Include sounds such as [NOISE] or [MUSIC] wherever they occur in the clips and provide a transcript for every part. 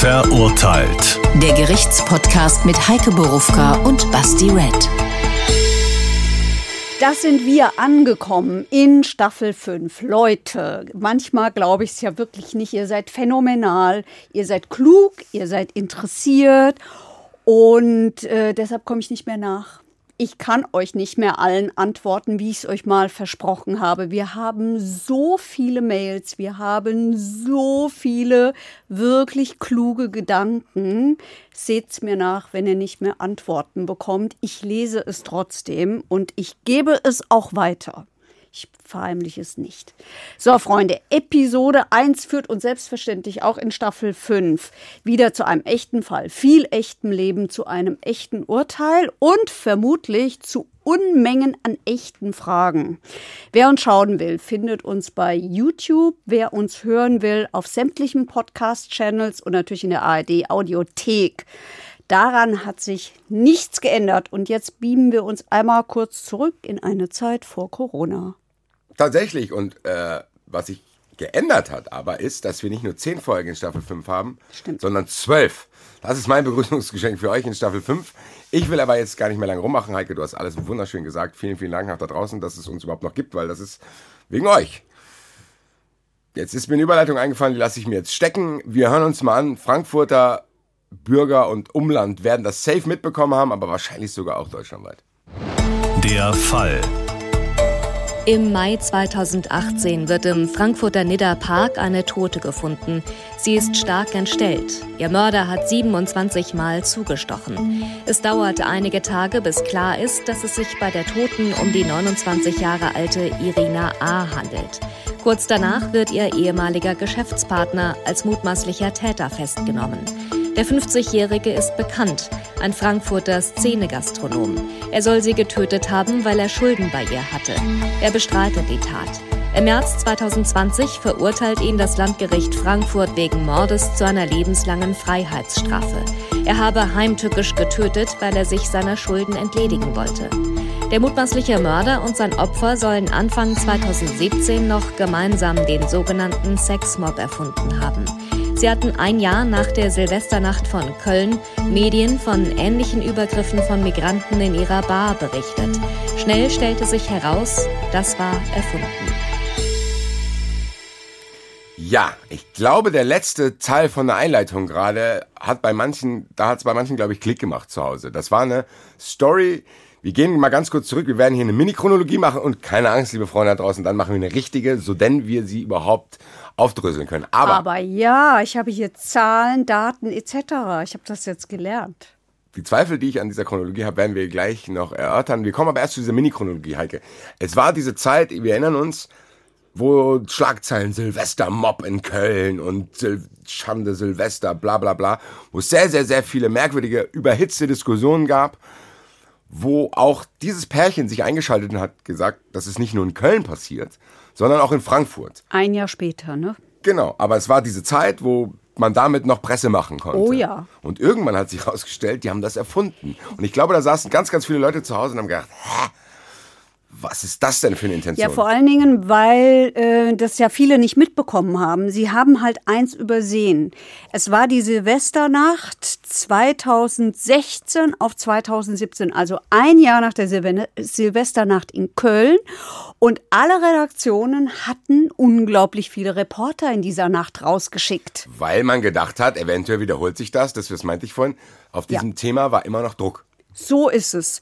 Verurteilt. Der Gerichtspodcast mit Heike Borufka und Basti Red. Das sind wir angekommen in Staffel 5. Leute, manchmal glaube ich es ja wirklich nicht. Ihr seid phänomenal, ihr seid klug, ihr seid interessiert und äh, deshalb komme ich nicht mehr nach ich kann euch nicht mehr allen antworten, wie ich es euch mal versprochen habe. Wir haben so viele Mails, wir haben so viele wirklich kluge Gedanken. Seht's mir nach, wenn ihr nicht mehr Antworten bekommt. Ich lese es trotzdem und ich gebe es auch weiter. Ich verheimliche es nicht. So, Freunde, Episode 1 führt uns selbstverständlich auch in Staffel 5 wieder zu einem echten Fall, viel echtem Leben, zu einem echten Urteil und vermutlich zu Unmengen an echten Fragen. Wer uns schauen will, findet uns bei YouTube. Wer uns hören will, auf sämtlichen Podcast-Channels und natürlich in der ARD Audiothek. Daran hat sich nichts geändert. Und jetzt beamen wir uns einmal kurz zurück in eine Zeit vor Corona. Tatsächlich. Und äh, was sich geändert hat aber, ist, dass wir nicht nur zehn Folgen in Staffel 5 haben, Stimmt. sondern zwölf. Das ist mein Begrüßungsgeschenk für euch in Staffel 5. Ich will aber jetzt gar nicht mehr lange rummachen, Heike. Du hast alles wunderschön gesagt. Vielen, vielen Dank nach da draußen, dass es uns überhaupt noch gibt, weil das ist wegen euch. Jetzt ist mir eine Überleitung eingefallen, die lasse ich mir jetzt stecken. Wir hören uns mal an. Frankfurter Bürger und Umland werden das safe mitbekommen haben, aber wahrscheinlich sogar auch deutschlandweit. Der Fall. Im Mai 2018 wird im Frankfurter Nidda Park eine Tote gefunden. Sie ist stark entstellt. Ihr Mörder hat 27 Mal zugestochen. Es dauert einige Tage, bis klar ist, dass es sich bei der Toten um die 29 Jahre alte Irina A. handelt. Kurz danach wird ihr ehemaliger Geschäftspartner als mutmaßlicher Täter festgenommen. Der 50-Jährige ist bekannt, ein Frankfurter Szenegastronom. Er soll sie getötet haben, weil er Schulden bei ihr hatte. Er bestreitet die Tat. Im März 2020 verurteilt ihn das Landgericht Frankfurt wegen Mordes zu einer lebenslangen Freiheitsstrafe. Er habe heimtückisch getötet, weil er sich seiner Schulden entledigen wollte. Der mutmaßliche Mörder und sein Opfer sollen Anfang 2017 noch gemeinsam den sogenannten Sexmob erfunden haben. Sie hatten ein Jahr nach der Silvesternacht von Köln Medien von ähnlichen Übergriffen von Migranten in ihrer Bar berichtet. Schnell stellte sich heraus, das war erfunden. Ja, ich glaube, der letzte Teil von der Einleitung gerade hat bei manchen, da hat es bei manchen, glaube ich, Klick gemacht zu Hause. Das war eine Story. Wir gehen mal ganz kurz zurück. Wir werden hier eine Mini-Chronologie machen und keine Angst, liebe Freunde da draußen, dann machen wir eine richtige, so denn wir sie überhaupt aufdröseln können. Aber, Aber ja, ich habe hier Zahlen, Daten etc. Ich habe das jetzt gelernt. die Zweifel, die ich an dieser Chronologie habe, werden wir gleich noch erörtern. Wir kommen aber erst zu dieser Mini-Chronologie, Heike. Es war diese Zeit, wir erinnern uns, wo Schlagzeilen Silvester-Mob in Köln und Sil Schande Silvester, bla bla bla, wo es sehr, sehr, sehr viele merkwürdige, überhitzte Diskussionen gab, wo auch dieses Pärchen sich eingeschaltet und hat gesagt, dass es nicht nur in Köln passiert, sondern auch in Frankfurt. Ein Jahr später, ne? Genau, aber es war diese Zeit, wo man damit noch Presse machen konnte. Oh ja. Und irgendwann hat sich [LAUGHS] herausgestellt, die haben das erfunden. Und ich glaube, da saßen ganz, ganz viele Leute zu Hause und haben gedacht, hä? Was ist das denn für eine Intention? Ja, vor allen Dingen, weil äh, das ja viele nicht mitbekommen haben. Sie haben halt eins übersehen. Es war die Silvesternacht 2016 auf 2017, also ein Jahr nach der Silve Silvesternacht in Köln. Und alle Redaktionen hatten unglaublich viele Reporter in dieser Nacht rausgeschickt. Weil man gedacht hat, eventuell wiederholt sich das, das, das meinte ich vorhin. Auf diesem Ja. Thema war immer noch Druck. So ist es.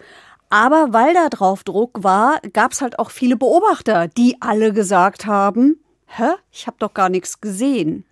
Aber weil da drauf Druck war, gab es halt auch viele Beobachter, die alle gesagt haben, hä, ich habe doch gar nichts gesehen.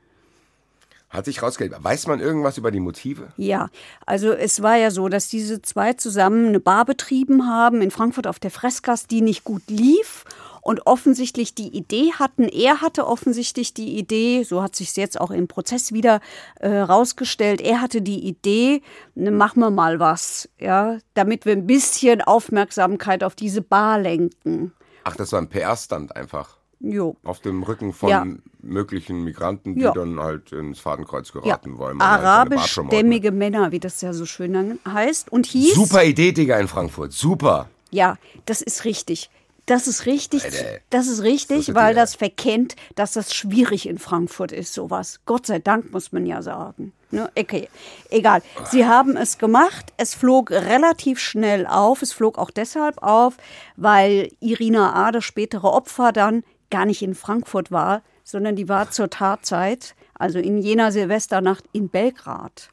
Hat sich rausgestellt. Weiß man irgendwas über die Motive? Ja, also es war ja so, dass diese zwei zusammen eine Bar betrieben haben in Frankfurt auf der Fressgast, die nicht gut lief und offensichtlich die Idee hatten. Er hatte offensichtlich die Idee, so hat sich jetzt auch im Prozess wieder äh, rausgestellt. Er hatte die Idee, ne, machen wir mal was, ja, damit wir ein bisschen Aufmerksamkeit auf diese Bar lenken. Ach, das war ein PR-Stand einfach. Jo. Auf dem Rücken von Ja. möglichen Migranten, die Ja. dann halt ins Fadenkreuz Ja, geraten wollen. weil man halt arabischstämmige Männer, wie das ja so schön heißt. Und hieß. Super Idee, Digga, in Frankfurt. Super. Ja, das ist richtig. Das ist richtig, Alter, das ist richtig, das weil das verkennt, dass das schwierig in Frankfurt ist, sowas. Gott sei Dank, muss man ja sagen. Ne? Okay, egal. Sie haben es gemacht. Es flog relativ schnell auf. Es flog auch deshalb auf, weil Irina A., das spätere Opfer, dann gar nicht in Frankfurt war, sondern die war zur Tatzeit, also in jener Silvesternacht in Belgrad.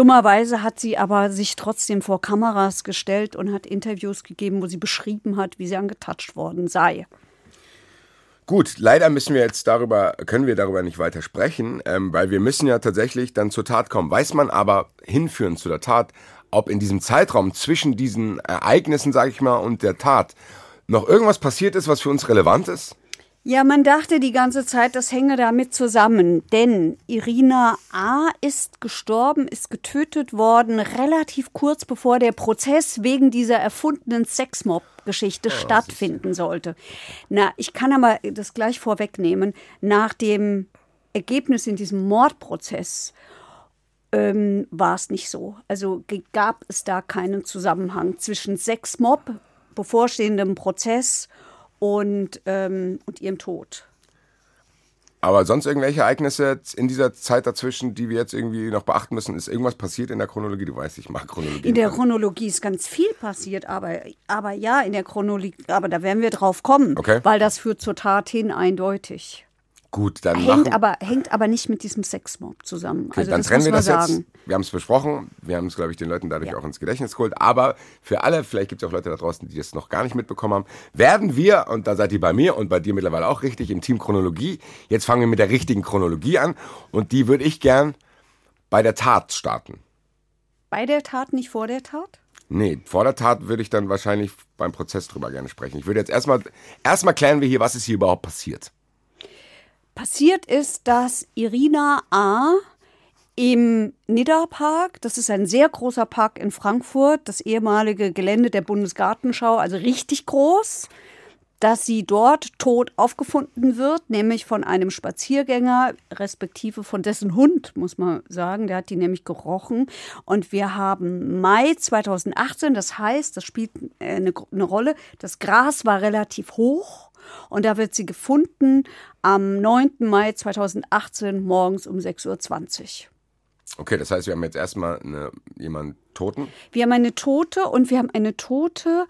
Dummerweise hat sie aber sich trotzdem vor Kameras gestellt und hat Interviews gegeben, wo sie beschrieben hat, wie sie angetatscht worden sei. Gut, leider müssen wir jetzt darüber, können wir darüber nicht weiter sprechen, ähm, weil wir müssen ja tatsächlich dann zur Tat kommen. Weiß man aber hinführend zu der Tat, ob in diesem Zeitraum zwischen diesen Ereignissen, sage ich mal, und der Tat noch irgendwas passiert ist, was für uns relevant ist? Ja, man dachte die ganze Zeit, das hänge damit zusammen, denn Irina A. ist gestorben, ist getötet worden, relativ kurz bevor der Prozess wegen dieser erfundenen Sexmob-Geschichte oh, stattfinden sollte. Na, ich kann aber das gleich vorwegnehmen. Nach dem Ergebnis in diesem Mordprozess ähm, war es nicht so. Also gab es da keinen Zusammenhang zwischen Sexmob, bevorstehendem Prozess und, ähm, und ihrem Tod. Aber sonst irgendwelche Ereignisse in dieser Zeit dazwischen, die wir jetzt irgendwie noch beachten müssen? Ist irgendwas passiert in der Chronologie? Du weißt, ich mag Chronologie. In der Chronologie ist ganz viel passiert, aber, aber ja, in der Chronologie, aber da werden wir drauf kommen, okay. weil das führt zur Tat hin eindeutig. Gut, dann hängt machen, aber hängt aber nicht mit diesem Sexmob zusammen. Okay, also dann trennen wir das sagen. jetzt. Wir haben es besprochen. Wir haben es, glaube ich, den Leuten dadurch Ja. auch ins Gedächtnis geholt. Aber für alle, vielleicht gibt es auch Leute da draußen, die das noch gar nicht mitbekommen haben, werden wir, und da seid ihr bei mir und bei dir mittlerweile auch richtig, im Team Chronologie. Jetzt fangen wir mit der richtigen Chronologie an. Und die würde ich gern bei der Tat starten. Bei der Tat, nicht vor der Tat? Nee, vor der Tat würde ich dann wahrscheinlich beim Prozess drüber gerne sprechen. Ich würde jetzt erstmal, erstmal klären wir hier, was ist hier überhaupt passiert. Passiert ist, dass Irina A. im Nidderpark, das ist ein sehr großer Park in Frankfurt, das ehemalige Gelände der Bundesgartenschau, also richtig groß, dass sie dort tot aufgefunden wird, nämlich von einem Spaziergänger, respektive von dessen Hund, muss man sagen. Der hat die nämlich gerochen. Und wir haben Mai 2018, das heißt, das spielt äh, eine, eine Rolle, das Gras war relativ hoch. Und da wird sie gefunden am 9. Mai 2018 morgens um 6.20 Uhr. Okay, das heißt, wir haben jetzt erstmal eine, jemanden Toten. Wir haben eine Tote und wir haben eine Tote,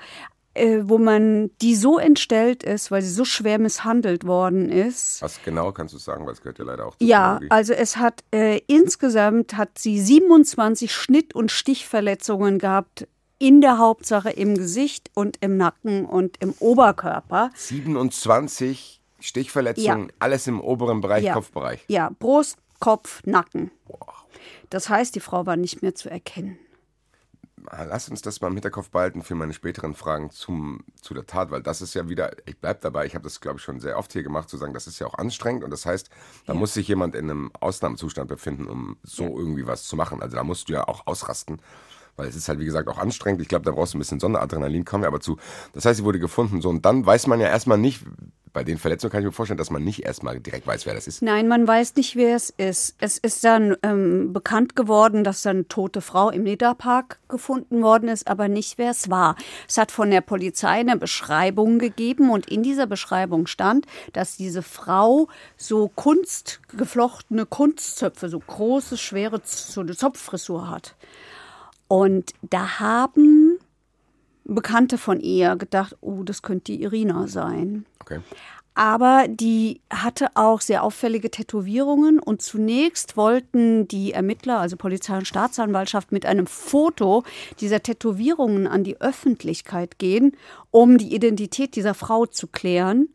äh, wo man, die so entstellt ist, weil sie so schwer misshandelt worden ist. Was genau kannst du sagen, weil es gehört ja leider auch zur Ja, Chronologie. also es hat äh, insgesamt hat sie 27 Schnitt- und Stichverletzungen gehabt in der Hauptsache im Gesicht und im Nacken und im Oberkörper. 27 Stichverletzungen, Ja. alles im oberen Bereich, Ja. Kopfbereich. Ja, Brust, Kopf, Nacken. Das heißt, die Frau war nicht mehr zu erkennen. Lass uns das mal im Hinterkopf behalten für meine späteren Fragen zum, zu der Tat, weil das ist ja wieder, ich bleib dabei, ich habe das glaube ich schon sehr oft hier gemacht, zu sagen, das ist ja auch anstrengend und das heißt, da muss sich jemand in einem Ausnahmezustand befinden, um so irgendwie was zu machen. Also da musst du ja auch ausrasten, weil es ist halt wie gesagt auch anstrengend. Ich glaube, da brauchst du ein bisschen Sonderadrenalin, kommen wir aber zu. Das heißt, sie wurde gefunden, so und dann weiß man ja erstmal nicht, bei den Verletzungen kann ich mir vorstellen, dass man nicht erstmal direkt weiß, wer das ist. Nein, man weiß nicht, wer es ist. Es ist dann ähm, bekannt geworden, dass eine tote Frau im Nidderpark gefunden worden ist, aber nicht, wer es war. Es hat von der Polizei eine Beschreibung gegeben und in dieser Beschreibung stand, dass diese Frau so kunstgeflochtene Kunstzöpfe, so große, schwere, Zopffrisur hat. Und da haben Bekannte von ihr gedacht, oh, das könnte die Irina sein. Okay. Aber die hatte auch sehr auffällige Tätowierungen und zunächst wollten die Ermittler, also Polizei und Staatsanwaltschaft, mit einem Foto dieser Tätowierungen an die Öffentlichkeit gehen, um die Identität dieser Frau zu klären.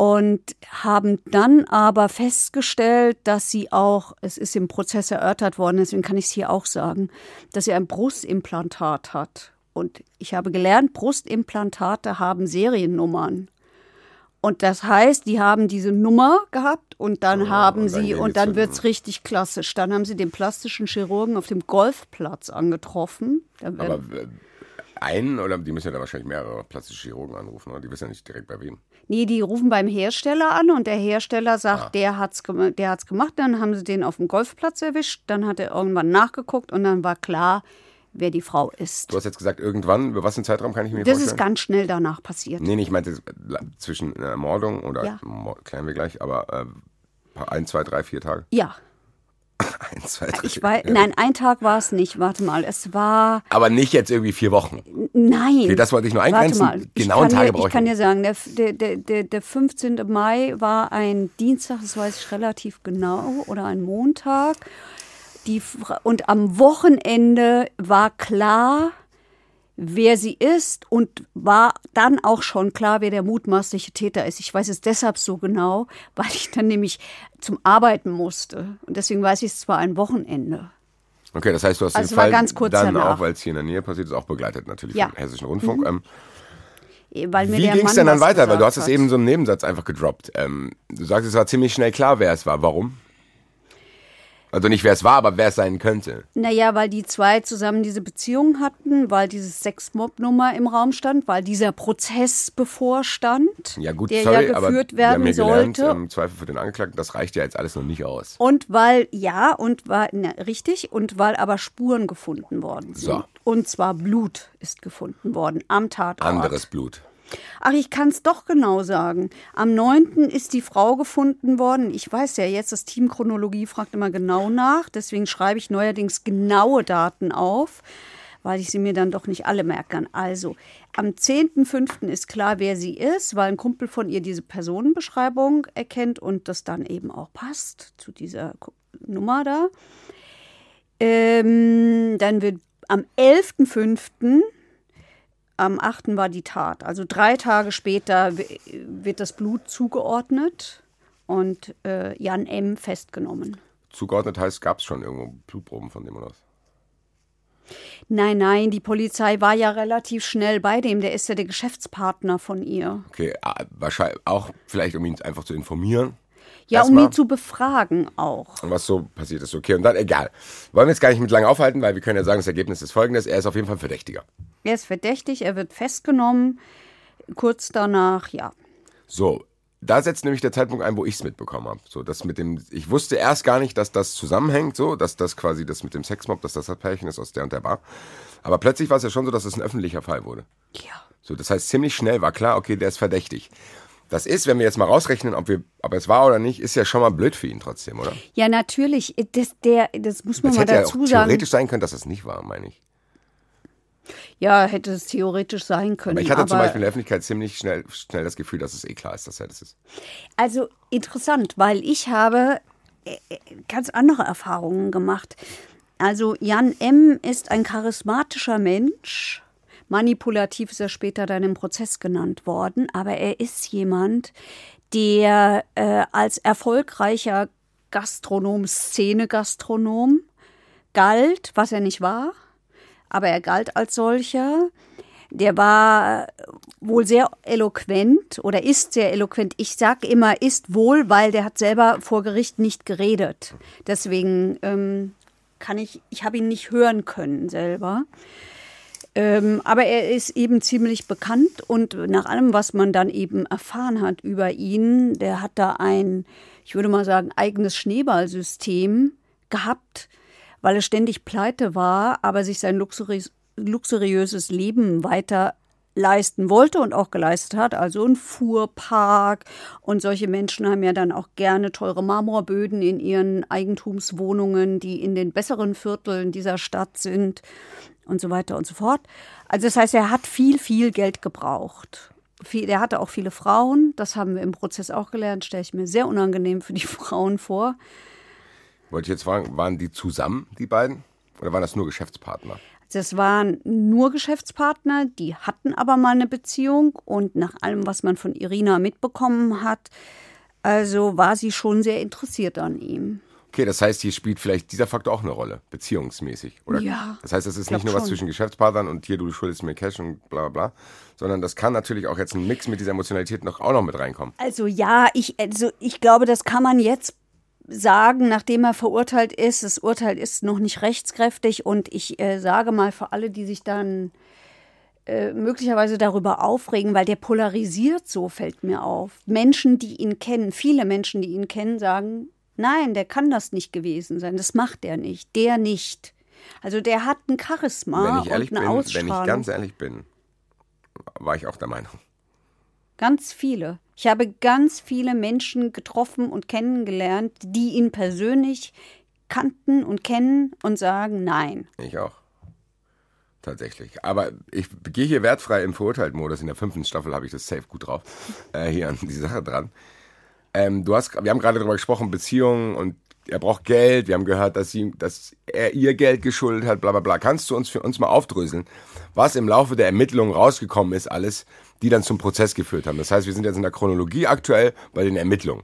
Und haben dann aber festgestellt, dass sie auch, es ist im Prozess erörtert worden, deswegen kann ich es hier auch sagen, dass sie ein Brustimplantat hat. Und ich habe gelernt, Brustimplantate haben Seriennummern. Und das heißt, die haben diese Nummer gehabt und dann haben und dann sie, und dann zu- wird's richtig klassisch. Dann haben sie den plastischen Chirurgen auf dem Golfplatz angetroffen. Aber einen oder die müssen ja da wahrscheinlich mehrere plastische Chirurgen anrufen, oder? Die wissen ja nicht direkt bei wem. Nee, die rufen beim Hersteller an und der Hersteller sagt, Ah. der hat's, der hat's gemacht. Dann haben sie den auf dem Golfplatz erwischt. Dann hat er irgendwann nachgeguckt und dann war klar, wer die Frau ist. Du hast jetzt gesagt, irgendwann, über was einen Zeitraum kann ich mir Das vorstellen? ist ganz schnell danach passiert. Nee, nee, ich meinte äh, zwischen Ermordung oder Ja. Klären wir gleich, aber äh, ein, zwei, drei, vier Tage. Ja. [LAUGHS] Eins, zwei, drei. Ich weiß, nein, ein Tag war es nicht. Warte mal, es war. Aber nicht jetzt irgendwie vier Wochen. Nein. Okay, das wollte ich nur Warte eingrenzen. mal. Genauen ich kann Tage brauche Ich ich kann dir sagen, der, der, der, der, der 15. Mai war ein Dienstag, das weiß ich relativ genau, oder ein Montag. Die, und am Wochenende war klar, wer sie ist und war dann auch schon klar, wer der mutmaßliche Täter ist. Ich weiß es deshalb so genau, weil ich dann nämlich zum Arbeiten musste. Und deswegen weiß ich, es war ein Wochenende. Okay, das heißt, du hast Also den Fall ganz kurz dann danach. auch, weil es hier in der Nähe passiert ist, auch begleitet natürlich Ja. Mhm. vom Hessischen Rundfunk. Ähm, Weil mir wie ging es denn dann weiter? Weil du hast es eben so im Nebensatz einfach gedroppt. Ähm, du sagst, es war ziemlich schnell klar, wer es war. Warum? Also nicht wer es war, aber wer es sein könnte. Naja, weil die zwei zusammen diese Beziehung hatten, weil dieses Sex-Mob-Nummer im Raum stand, weil dieser Prozess bevorstand, Ja gut, der sorry, ja aber geführt wir haben werden hier gelernt, sollte. im Zweifel für den Angeklagten, das reicht ja jetzt alles noch nicht aus. Und weil, ja, und weil, na, richtig, und weil aber Spuren gefunden worden sind. So. Und zwar Blut ist gefunden worden am Tatort. Anderes Blut. Ach, ich kann es doch genau sagen. Am 9. ist die Frau gefunden worden. Ich weiß ja jetzt, das Team Chronologie fragt immer genau nach. Deswegen schreibe ich neuerdings genaue Daten auf, weil ich sie mir dann doch nicht alle merken kann. Also, am 10.5. ist klar, wer sie ist, weil ein Kumpel von ihr diese Personenbeschreibung erkennt und das dann eben auch passt zu dieser Nummer da. Ähm, dann wird am 11.5 am 8. war die Tat. Also drei Tage später wird das Blut zugeordnet und äh, Jan M. festgenommen. Zugeordnet heißt, gab es schon irgendwo Blutproben von dem oder was? Nein, nein, die Polizei war ja relativ schnell bei dem. Der ist ja der Geschäftspartner von ihr. Okay, ah, wahrscheinlich auch vielleicht, um ihn einfach zu informieren. Ja, um Erstmal. ihn zu befragen auch. Und was so passiert ist. Okay, und dann egal. Wollen wir jetzt gar nicht mit lange aufhalten, weil wir können ja sagen, das Ergebnis ist folgendes. Er ist auf jeden Fall Verdächtiger. Er ist verdächtig, er wird festgenommen. Kurz danach, ja. So, da setzt nämlich der Zeitpunkt ein, wo ich es mitbekommen habe. So, das mit dem, ich wusste erst gar nicht, dass das zusammenhängt, so, dass das quasi das mit dem Sexmob, dass das das Pärchen ist aus der und der Bar. Aber plötzlich war es ja schon so, dass es ein öffentlicher Fall wurde. Ja. So, das heißt, ziemlich schnell war klar, okay, der ist verdächtig. Das ist, wenn wir jetzt mal rausrechnen, ob, wir, ob es war oder nicht, ist ja schon mal blöd für ihn trotzdem, oder? Ja, natürlich. Das, der, das muss man Es mal hätte ja auch dazu sagen. theoretisch sein können, dass es nicht war, meine ich. Ja, hätte es theoretisch sein können. Aber ich hatte zum aber- Beispiel in der Öffentlichkeit ziemlich schnell, schnell das Gefühl, dass es eh klar ist, dass er das ist. Also interessant, weil ich habe äh, äh, ganz andere Erfahrungen gemacht. Also Jan M. ist ein charismatischer Mensch. Manipulativ ist er später dann im Prozess genannt worden, aber er ist jemand, der äh, als erfolgreicher Gastronom, Szene-Gastronom galt, was er nicht war, aber er galt als solcher. Der war wohl sehr eloquent oder ist sehr eloquent. Ich sag immer ist wohl, weil der hat selber vor Gericht nicht geredet. Deswegen ähm, kann ich, ich habe ihn nicht hören können selber. Ähm, aber er ist eben ziemlich bekannt und nach allem, was man dann eben erfahren hat über ihn, der hat da ein, ich würde mal sagen, eigenes Schneeballsystem gehabt, weil er ständig pleite war, aber sich sein luxuriös, luxuriöses Leben weiter leisten wollte und auch geleistet hat, also ein Fuhrpark. Und solche Menschen haben ja dann auch gerne teure Marmorböden in ihren Eigentumswohnungen, die in den besseren Vierteln dieser Stadt sind und so weiter und so fort. Also das heißt, er hat viel, viel Geld gebraucht. Er hatte auch viele Frauen, das haben wir im Prozess auch gelernt, stelle ich mir sehr unangenehm für die [LAUGHS] Frauen vor. Wollte ich jetzt fragen, waren die zusammen, die beiden? Oder waren das nur Geschäftspartner? Das waren nur Geschäftspartner, die hatten aber mal eine Beziehung und nach allem, was man von Irina mitbekommen hat, also war sie schon sehr interessiert an ihm. Okay, das heißt, hier spielt vielleicht dieser Faktor auch eine Rolle, beziehungsmäßig, oder? Ja, Das heißt, es ist nicht nur was schon. zwischen Geschäftspartnern und hier, du schuldest mir Cash und bla bla bla, sondern das kann natürlich auch jetzt ein Mix mit dieser Emotionalität noch, auch noch mit reinkommen. Also ja, ich, also ich glaube, das kann man jetzt sagen, nachdem er verurteilt ist. Das Urteil ist noch nicht rechtskräftig und ich äh, sage mal für alle, die sich dann äh, möglicherweise darüber aufregen, weil der polarisiert so, fällt mir auf. Menschen, die ihn kennen, viele Menschen, die ihn kennen, sagen, nein, der kann das nicht gewesen sein, das macht er nicht, der nicht. Also der hat ein Charisma wenn ich ehrlich und eine bin, Ausstrahlung. wenn ich ganz ehrlich bin, war ich auch der Meinung. Ganz viele. Ich habe ganz viele Menschen getroffen und kennengelernt, die ihn persönlich kannten und kennen und sagen nein. Ich auch. Tatsächlich. Aber ich gehe hier wertfrei im Verurteilt-Modus. In der fünften Staffel habe ich das safe gut drauf. Äh, hier an die Sache dran. Ähm, du hast, wir haben gerade darüber gesprochen, Beziehungen und er braucht Geld. Wir haben gehört, dass, sie, dass er ihr Geld geschuldet hat, bla bla bla. Kannst du uns für uns mal aufdröseln, was im Laufe der Ermittlungen rausgekommen ist, alles, die dann zum Prozess geführt haben? Das heißt, wir sind jetzt in der Chronologie aktuell bei den Ermittlungen.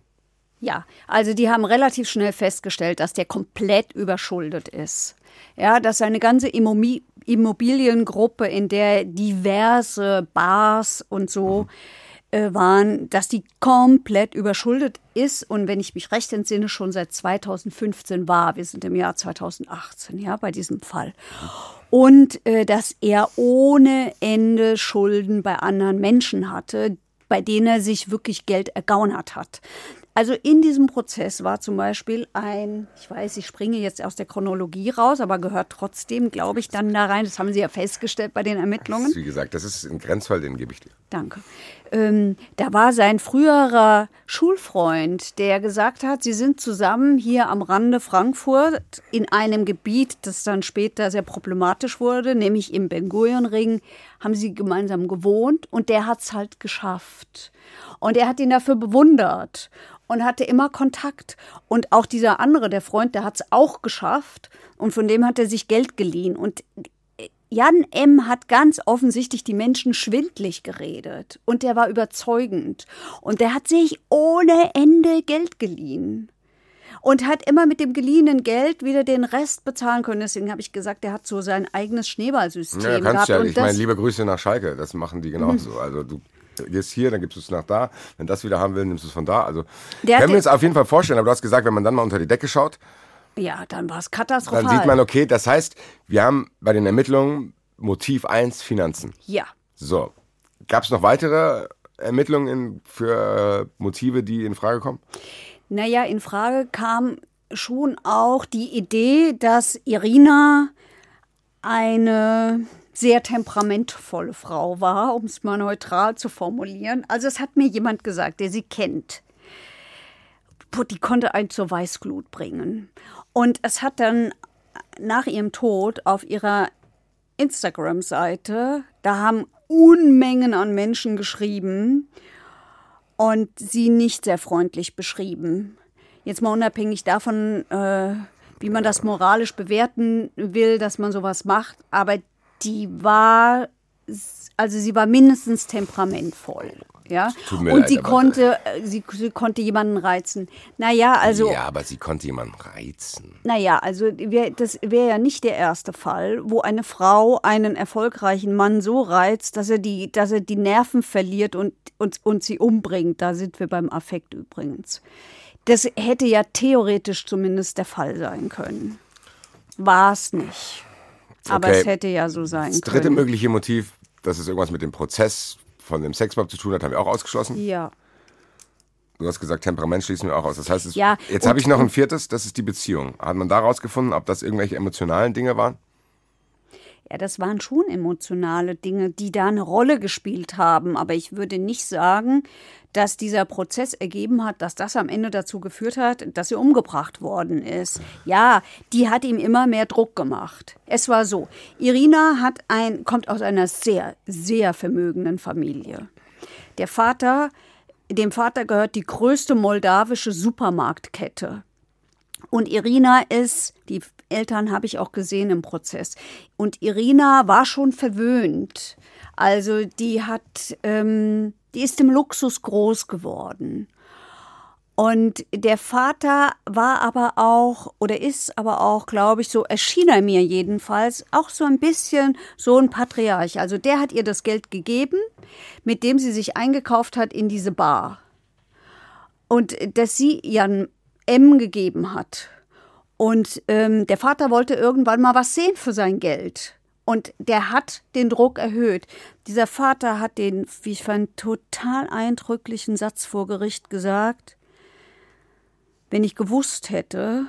Ja, also die haben relativ schnell festgestellt, dass der komplett überschuldet ist. Ja, dass seine ganze Immobiliengruppe, in der diverse Bars und so äh, waren, dass die komplett überschuldet ist und wenn ich mich recht entsinne, schon seit 2015 war. Wir sind im Jahr 2018, ja, bei diesem Fall. Und äh, dass er ohne Ende Schulden bei anderen Menschen hatte, bei denen er sich wirklich Geld ergaunert hat. Also in diesem Prozess war zum Beispiel ein, ich weiß, ich springe jetzt aus der Chronologie raus, aber gehört trotzdem, glaube ich, dann da rein. Das haben Sie ja festgestellt bei den Ermittlungen. Wie gesagt, das ist ein Grenzfall, den gebe ich dir. Danke. Ähm, da war sein früherer Schulfreund, der gesagt hat, sie sind zusammen hier am Rande Frankfurt in einem Gebiet, das dann später sehr problematisch wurde, nämlich im Ben Gurion Ring, haben sie gemeinsam gewohnt und der hat es halt geschafft. Und er hat ihn dafür bewundert und hatte immer Kontakt. Und auch dieser andere, der Freund, der hat es auch geschafft und von dem hat er sich Geld geliehen. Und Jan M. hat ganz offensichtlich die Menschen schwindlig geredet und der war überzeugend. Und der hat sich ohne Ende Geld geliehen und hat immer mit dem geliehenen Geld wieder den Rest bezahlen können. Deswegen habe ich gesagt, der hat so sein eigenes Schneeballsystem ja, kannst gehabt. Ja, ich meine, liebe Grüße nach Schalke, das machen die genauso. Also du gehst hier, dann gibst du es nach da. Wenn das wieder haben will, nimmst du es von da. Also Der können wir uns auf jeden Fall vorstellen, aber du hast gesagt, wenn man dann mal unter die Decke schaut, Ja, dann war es katastrophal. dann sieht man, okay, das heißt, wir haben bei den Ermittlungen Motiv 1 Finanzen. ja. So, gab es noch weitere Ermittlungen in, für äh, Motive, die in Frage kommen? Naja, in Frage kam schon auch die Idee, dass Irina eine sehr temperamentvolle Frau war, um es mal neutral zu formulieren. Also es hat mir jemand gesagt, der sie kennt. Die konnte einen zur Weißglut bringen. Und es hat dann nach ihrem Tod auf ihrer Instagram-Seite, da haben Unmengen an Menschen geschrieben, und sie nicht sehr freundlich beschrieben. Jetzt mal unabhängig davon, äh, wie man das moralisch bewerten will, dass man sowas macht, aber die war, also sie war mindestens temperamentvoll. Ja, Tut mir und leid, sie konnte, äh, sie, sie konnte jemanden reizen. Naja, also ja, aber sie konnte jemanden reizen. naja, also wär, das wäre ja nicht der erste Fall, wo eine Frau einen erfolgreichen Mann so reizt, dass er die, dass er die Nerven verliert und, und, und sie umbringt. Da sind wir beim Affekt übrigens. Das hätte ja theoretisch zumindest der Fall sein können. War es nicht. Aber Okay. es hätte ja so sein Das dritte können. mögliche Motiv, dass es irgendwas mit dem Prozess von dem Sexmob zu tun hat, haben wir auch ausgeschlossen. Ja. Du hast gesagt, Temperament schließen wir auch aus. Das heißt, es, Ja, jetzt habe ich noch ein viertes, das ist die Beziehung. Hat man da rausgefunden, ob das irgendwelche emotionalen Dinge waren? Ja, das waren schon emotionale Dinge, die da eine Rolle gespielt haben. Aber ich würde nicht sagen, dass dieser Prozess ergeben hat, dass das am Ende dazu geführt hat, dass sie umgebracht worden ist. Ja, die hat ihm immer mehr Druck gemacht. Es war so. Irina hat ein, kommt aus einer sehr, sehr vermögenden Familie. Der Vater, dem Vater gehört die größte moldawische Supermarktkette. Und Irina ist, die Eltern habe ich auch gesehen im Prozess. Und Irina war schon verwöhnt. Also die hat, ähm, die ist im Luxus groß geworden. Und der Vater war aber auch, oder ist aber auch, glaube ich, so erschien er mir jedenfalls, auch so ein bisschen so ein Patriarch. Also der hat ihr das Geld gegeben, mit dem sie sich eingekauft hat in diese Bar. Und dass sie Jan M gegeben hat. Und ähm, der Vater wollte irgendwann mal was sehen für sein Geld. Und der hat den Druck erhöht. Dieser Vater hat den, wie ich fand, total eindrücklichen Satz vor Gericht gesagt. Wenn ich gewusst hätte,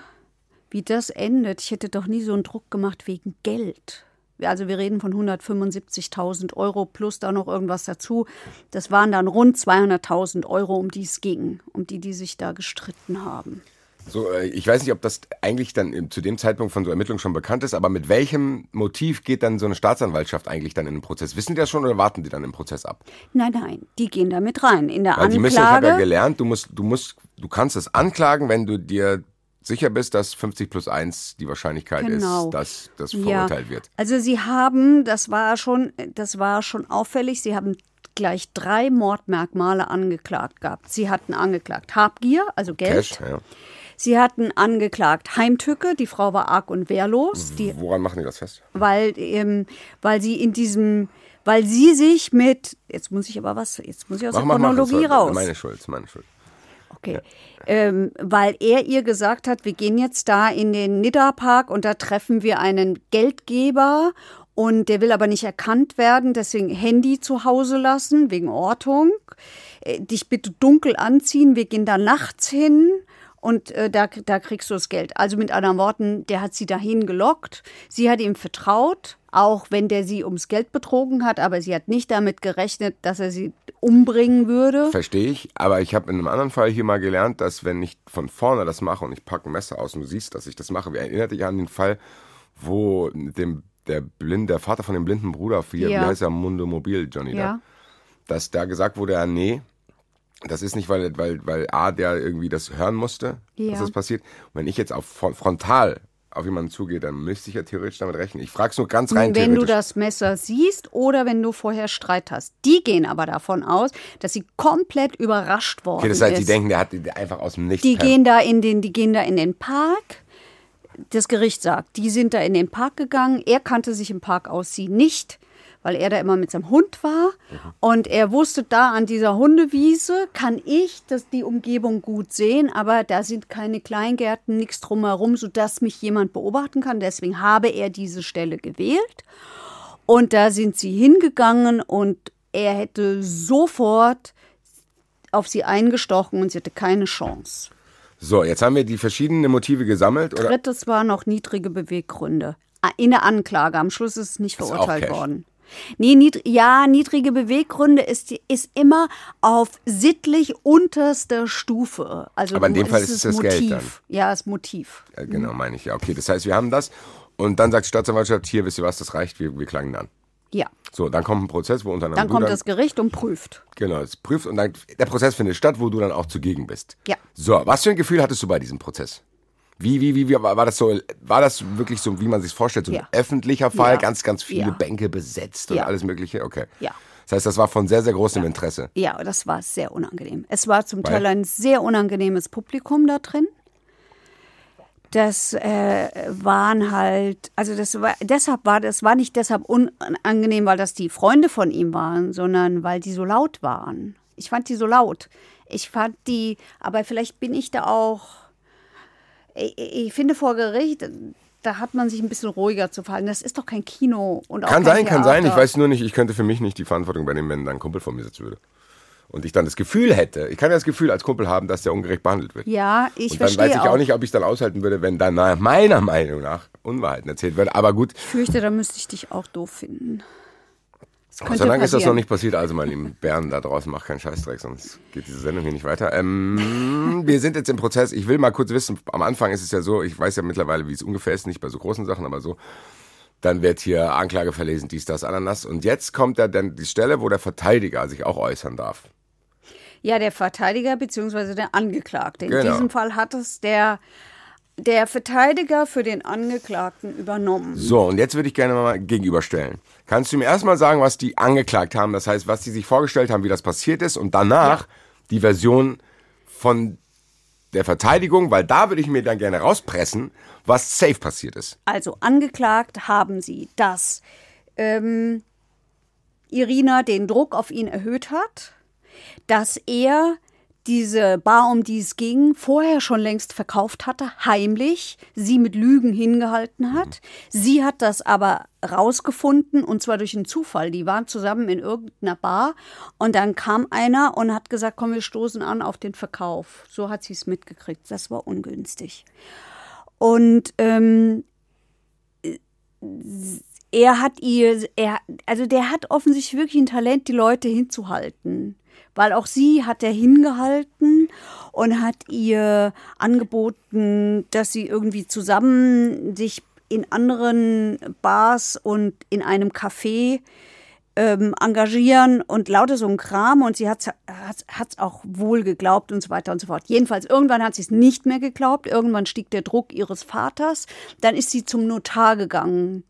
wie das endet, ich hätte doch nie so einen Druck gemacht wegen Geld. Also wir reden von 175.000 Euro plus da noch irgendwas dazu. Das waren dann rund 200.000 Euro, um die es ging, um die die sich da gestritten haben. So, äh, ich weiß nicht, ob das eigentlich dann zu dem Zeitpunkt von so Ermittlungen schon bekannt ist, aber mit welchem Motiv geht dann so eine Staatsanwaltschaft eigentlich dann in den Prozess? Wissen die das schon oder warten die dann im Prozess ab? Nein, nein, die gehen da mit rein. In der Weil die müssen, ich habe ja Anklage. gelernt, du musst, du musst, du kannst es anklagen, wenn du dir sicher bist, dass 50 plus 1 die Wahrscheinlichkeit Genau. ist, dass das Ja. verurteilt wird. Also sie haben, das war schon, das war schon auffällig, sie haben gleich drei Mordmerkmale angeklagt gehabt. Sie hatten angeklagt Habgier, also Geld. Cash, ja. Sie hatten angeklagt Heimtücke, die Frau war arg und wehrlos, die, Woran machen die das fest? weil, ähm, weil sie in diesem, weil sie sich mit, jetzt muss ich aber was, jetzt muss ich aus der Chronologie raus. Meine Schuld, meine Schuld. Okay. Ähm, weil er ihr gesagt hat, wir gehen jetzt da in den Nidda-Park und da treffen wir einen Geldgeber und der will aber nicht erkannt werden, deswegen Handy zu Hause lassen, wegen Ortung. Äh, dich bitte dunkel anziehen, wir gehen da nachts hin. Und äh, da, da kriegst du das Geld. Also mit anderen Worten, der hat sie dahin gelockt. Sie hat ihm vertraut, auch wenn der sie ums Geld betrogen hat, aber sie hat nicht damit gerechnet, dass er sie umbringen würde. Verstehe ich, aber ich habe in einem anderen Fall hier mal gelernt, dass wenn ich von vorne das mache und ich packe ein Messer aus und du siehst, dass ich das mache, erinnert dich an den Fall, wo mit dem der blind, der Vater von dem blinden Bruder, wie, Ja. wie heißt er, Mundo Mobil, Johnny Ja. da, dass da gesagt wurde, ja, nee, das ist nicht, weil, weil, weil A, der irgendwie das hören musste, Ja. dass das passiert. Und wenn ich jetzt auf fron- frontal auf jemanden zugehe, dann müsste ich ja theoretisch damit rechnen. Ich frage es nur ganz rein wenn du das Messer siehst oder wenn du vorher Streit hast. Die gehen aber davon aus, dass sie komplett überrascht worden okay, das heißt, die ist. denken, der hat die einfach aus dem Nichts die gehen da in den, die gehen da in den Park. Das Gericht sagt, die sind da in den Park gegangen. Er kannte sich im Park aus, sie nicht, weil er da immer mit seinem Hund war. Und er wusste, da an dieser Hundewiese kann ich das, die Umgebung gut sehen, aber da sind keine Kleingärten, nichts drumherum, sodass mich jemand beobachten kann. Deswegen habe er diese Stelle gewählt. Und da sind sie hingegangen und er hätte sofort auf sie eingestochen und sie hatte keine Chance. So, jetzt haben wir die verschiedenen Motive gesammelt, oder? Drittes war noch niedrige Beweggründe. Ah, In der Anklage. Am Schluss ist es nicht Ist verurteilt worden. Nee, nied ja, niedrige Beweggründe ist, ist immer auf sittlich unterster Stufe. Also Aber in dem Fall ist es das Motiv. Geld dann. Ja, das Motiv. Ja, genau, meine ich ja. Okay, das heißt, wir haben das und dann sagt die Staatsanwaltschaft, hier, wisst ihr was, das reicht, wir, wir klagen dann. Ja. So, dann kommt ein Prozess, wo unter anderem Dann kommt dann, das Gericht und prüft. Genau, es prüft und dann, der Prozess findet statt, wo du dann auch zugegen bist. Ja. So, was für ein Gefühl hattest du bei diesem Prozess? Wie, wie, wie, wie war das so, war das wirklich so, wie man sich vorstellt, so ein Ja. öffentlicher Fall, Ja. ganz, ganz viele Ja. Bänke besetzt und alles Mögliche? Okay. Ja. Das heißt, das war von sehr, sehr großem Interesse. Ja, das war sehr unangenehm. Es war zum Weil? Teil ein sehr unangenehmes Publikum da drin. Das äh, waren halt, also das war, deshalb war das war nicht deshalb unangenehm, weil das die Freunde von ihm waren, sondern weil die so laut waren. Ich fand die so laut. Ich fand die, aber vielleicht bin ich da auch. Ich, ich finde vor Gericht, da hat man sich ein bisschen ruhiger zu verhalten. Das ist doch kein Kino und auch Kann sein, kann sein. Ich weiß nur nicht, ich könnte für mich nicht die Verantwortung übernehmen, wenn da ein Kumpel vor mir sitzen würde. Und ich dann das Gefühl hätte, ich kann ja das Gefühl als Kumpel haben, dass der ungerecht behandelt wird. Ja, ich Und dann verstehe weiß ich auch nicht, ob ich es dann aushalten würde, wenn dann nach meiner Meinung nach Unwahrheiten erzählt wird. Aber gut, Ich fürchte, da müsste ich dich auch doof finden. Gott sei Dank ist das noch nicht passiert. Also, meine lieben Bären da draußen, macht keinen Scheißdreck, sonst geht diese Sendung hier nicht weiter. Ähm, wir sind jetzt im Prozess. Ich will mal kurz wissen, am Anfang ist es ja so, ich weiß ja mittlerweile, wie es ungefähr ist, nicht bei so großen Sachen, aber so. Dann wird hier Anklage verlesen, dies, das, Ananas. Und jetzt kommt ja dann die Stelle, wo der Verteidiger sich auch äußern darf. Ja, der Verteidiger bzw. der Angeklagte. In Genau. diesem Fall hat es der, der Verteidiger für den Angeklagten übernommen. So, und jetzt würde ich gerne mal gegenüberstellen. Kannst du mir erstmal sagen, was die angeklagt haben? Das heißt, was die sich vorgestellt haben, wie das passiert ist und danach die Version von der Verteidigung, weil da würde ich mir dann gerne rauspressen, was safe passiert ist. Also angeklagt haben sie, dass ähm, Irina den Druck auf ihn erhöht hat, dass er diese Bar, um die es ging, vorher schon längst verkauft hatte, heimlich, sie mit Lügen hingehalten hat. Sie hat das aber rausgefunden und zwar durch einen Zufall. Die waren zusammen in irgendeiner Bar und dann kam einer und hat gesagt, komm, wir stoßen an auf den Verkauf. So hat sie es mitgekriegt. Das war ungünstig. Und ähm, er hat ihr, er, also der hat offensichtlich wirklich ein Talent, die Leute hinzuhalten. Weil auch sie hat er hingehalten und hat ihr angeboten, dass sie irgendwie zusammen sich in anderen Bars und in einem Café ähm, engagieren und lauter so ein Kram und sie hat es auch wohl geglaubt und so weiter und so fort. Jedenfalls, irgendwann hat sie es nicht mehr geglaubt, irgendwann stieg der Druck ihres Vaters, dann ist sie zum Notar gegangen.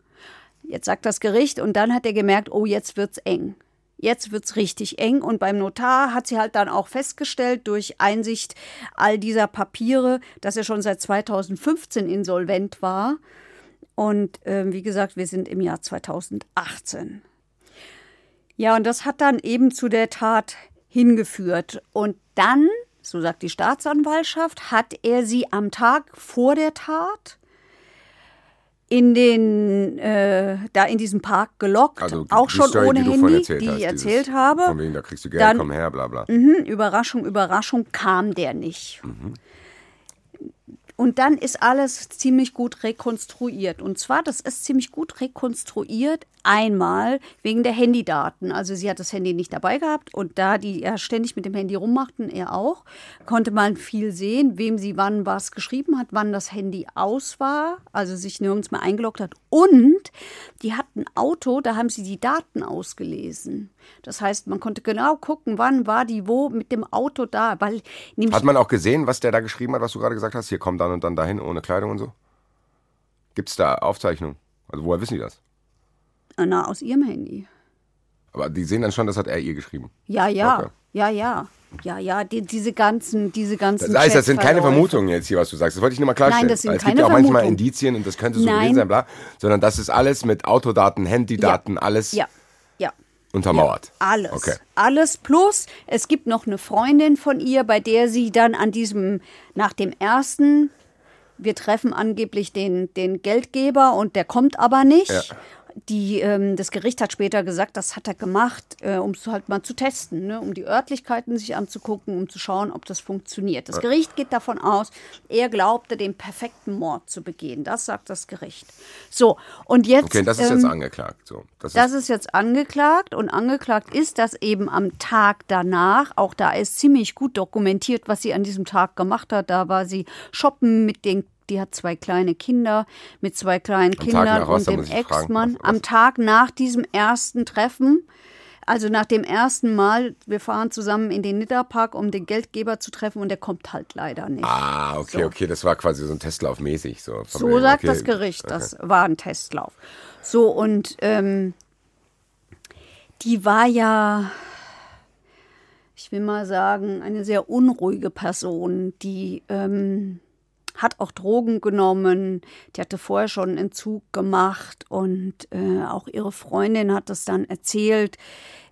Jetzt sagt das Gericht und dann hat er gemerkt, oh, jetzt wird's eng. Jetzt wird's richtig eng und beim Notar hat sie halt dann auch festgestellt durch Einsicht all dieser Papiere, dass er schon seit 2015 insolvent war. Und äh, wie gesagt, wir sind im Jahr 2018. Ja, und das hat dann eben zu der Tat hingeführt. Und dann, so sagt die Staatsanwaltschaft, hat er sie am Tag vor der Tat in den äh, da in diesem Park gelockt, Also auch die schon Story, ohne die Handy, erzählt die hast, ich erzählt habe. Von wegen, da kriegst du Geld, Dann- komm her, bla bla. Mhm, Überraschung, Überraschung kam der nicht. Und dann ist alles ziemlich gut rekonstruiert. Und zwar, das ist ziemlich gut rekonstruiert, einmal wegen der Handydaten. Also sie hat das Handy nicht dabei gehabt und da die ja ständig mit dem Handy rummachten, er auch, konnte man viel sehen, wem sie wann was geschrieben hat, wann das Handy aus war, also sich nirgends mehr eingeloggt hat. Und die hatten ein Auto, da haben sie die Daten ausgelesen. Das heißt, man konnte genau gucken, wann war die wo mit dem Auto da, weil Hat man auch gesehen, was der da geschrieben hat, was du gerade gesagt hast? Hier komm dann und dann dahin ohne Kleidung und so? Gibt es da Aufzeichnungen? Also woher wissen die das? Na, aus ihrem Handy. Aber die sehen dann schon, das hat er ihr geschrieben. Ja, ja, Okay. ja, ja. Ja, ja, die, diese ganzen, diese ganzen. Das heißt, das sind keine. Vermutungen jetzt hier, was du sagst. Das wollte ich nur mal klarstellen. Nein, das sind es keine gibt ja auch manchmal. Indizien und das könnte so Nein. gewesen sein, bla. Sondern das ist alles mit Autodaten, Handydaten, alles Ja, ja. untermauert. Alles. Okay. Alles plus, es gibt noch eine Freundin von ihr, bei der sie dann an diesem, nach dem ersten, wir treffen angeblich den, den Geldgeber und der kommt aber nicht. Ja. Die, ähm, das Gericht hat später gesagt, das hat er gemacht, äh, um es halt mal zu testen, ne? um die Örtlichkeiten sich anzugucken, um zu schauen, ob das funktioniert. Das Gericht geht davon aus, er glaubte, den perfekten Mord zu begehen. Das sagt das Gericht. So, und jetzt. Okay, das ist ähm, jetzt angeklagt. So, das das ist, ist jetzt angeklagt und angeklagt ist, dass eben am Tag danach, auch da ist ziemlich gut dokumentiert, was sie an diesem Tag gemacht hat. Da war sie shoppen mit den, die hat zwei kleine Kinder, mit zwei kleinen Tag Kindern und dem. Ex-Mann. Am Tag nach diesem ersten Treffen, also nach dem ersten Mal, wir fahren zusammen in den Nidderpark, um den Geldgeber zu treffen und der kommt halt leider nicht. ah, okay, So. okay, das war quasi so ein Testlauf mäßig. So, So wegen, sagt okay, das Gericht, okay. das war ein Testlauf. So, und ähm, die war ja, ich will mal sagen, eine sehr unruhige Person, die ähm, hat auch Drogen genommen, die hatte vorher schon einen Entzug gemacht und äh, auch ihre Freundin hat das dann erzählt,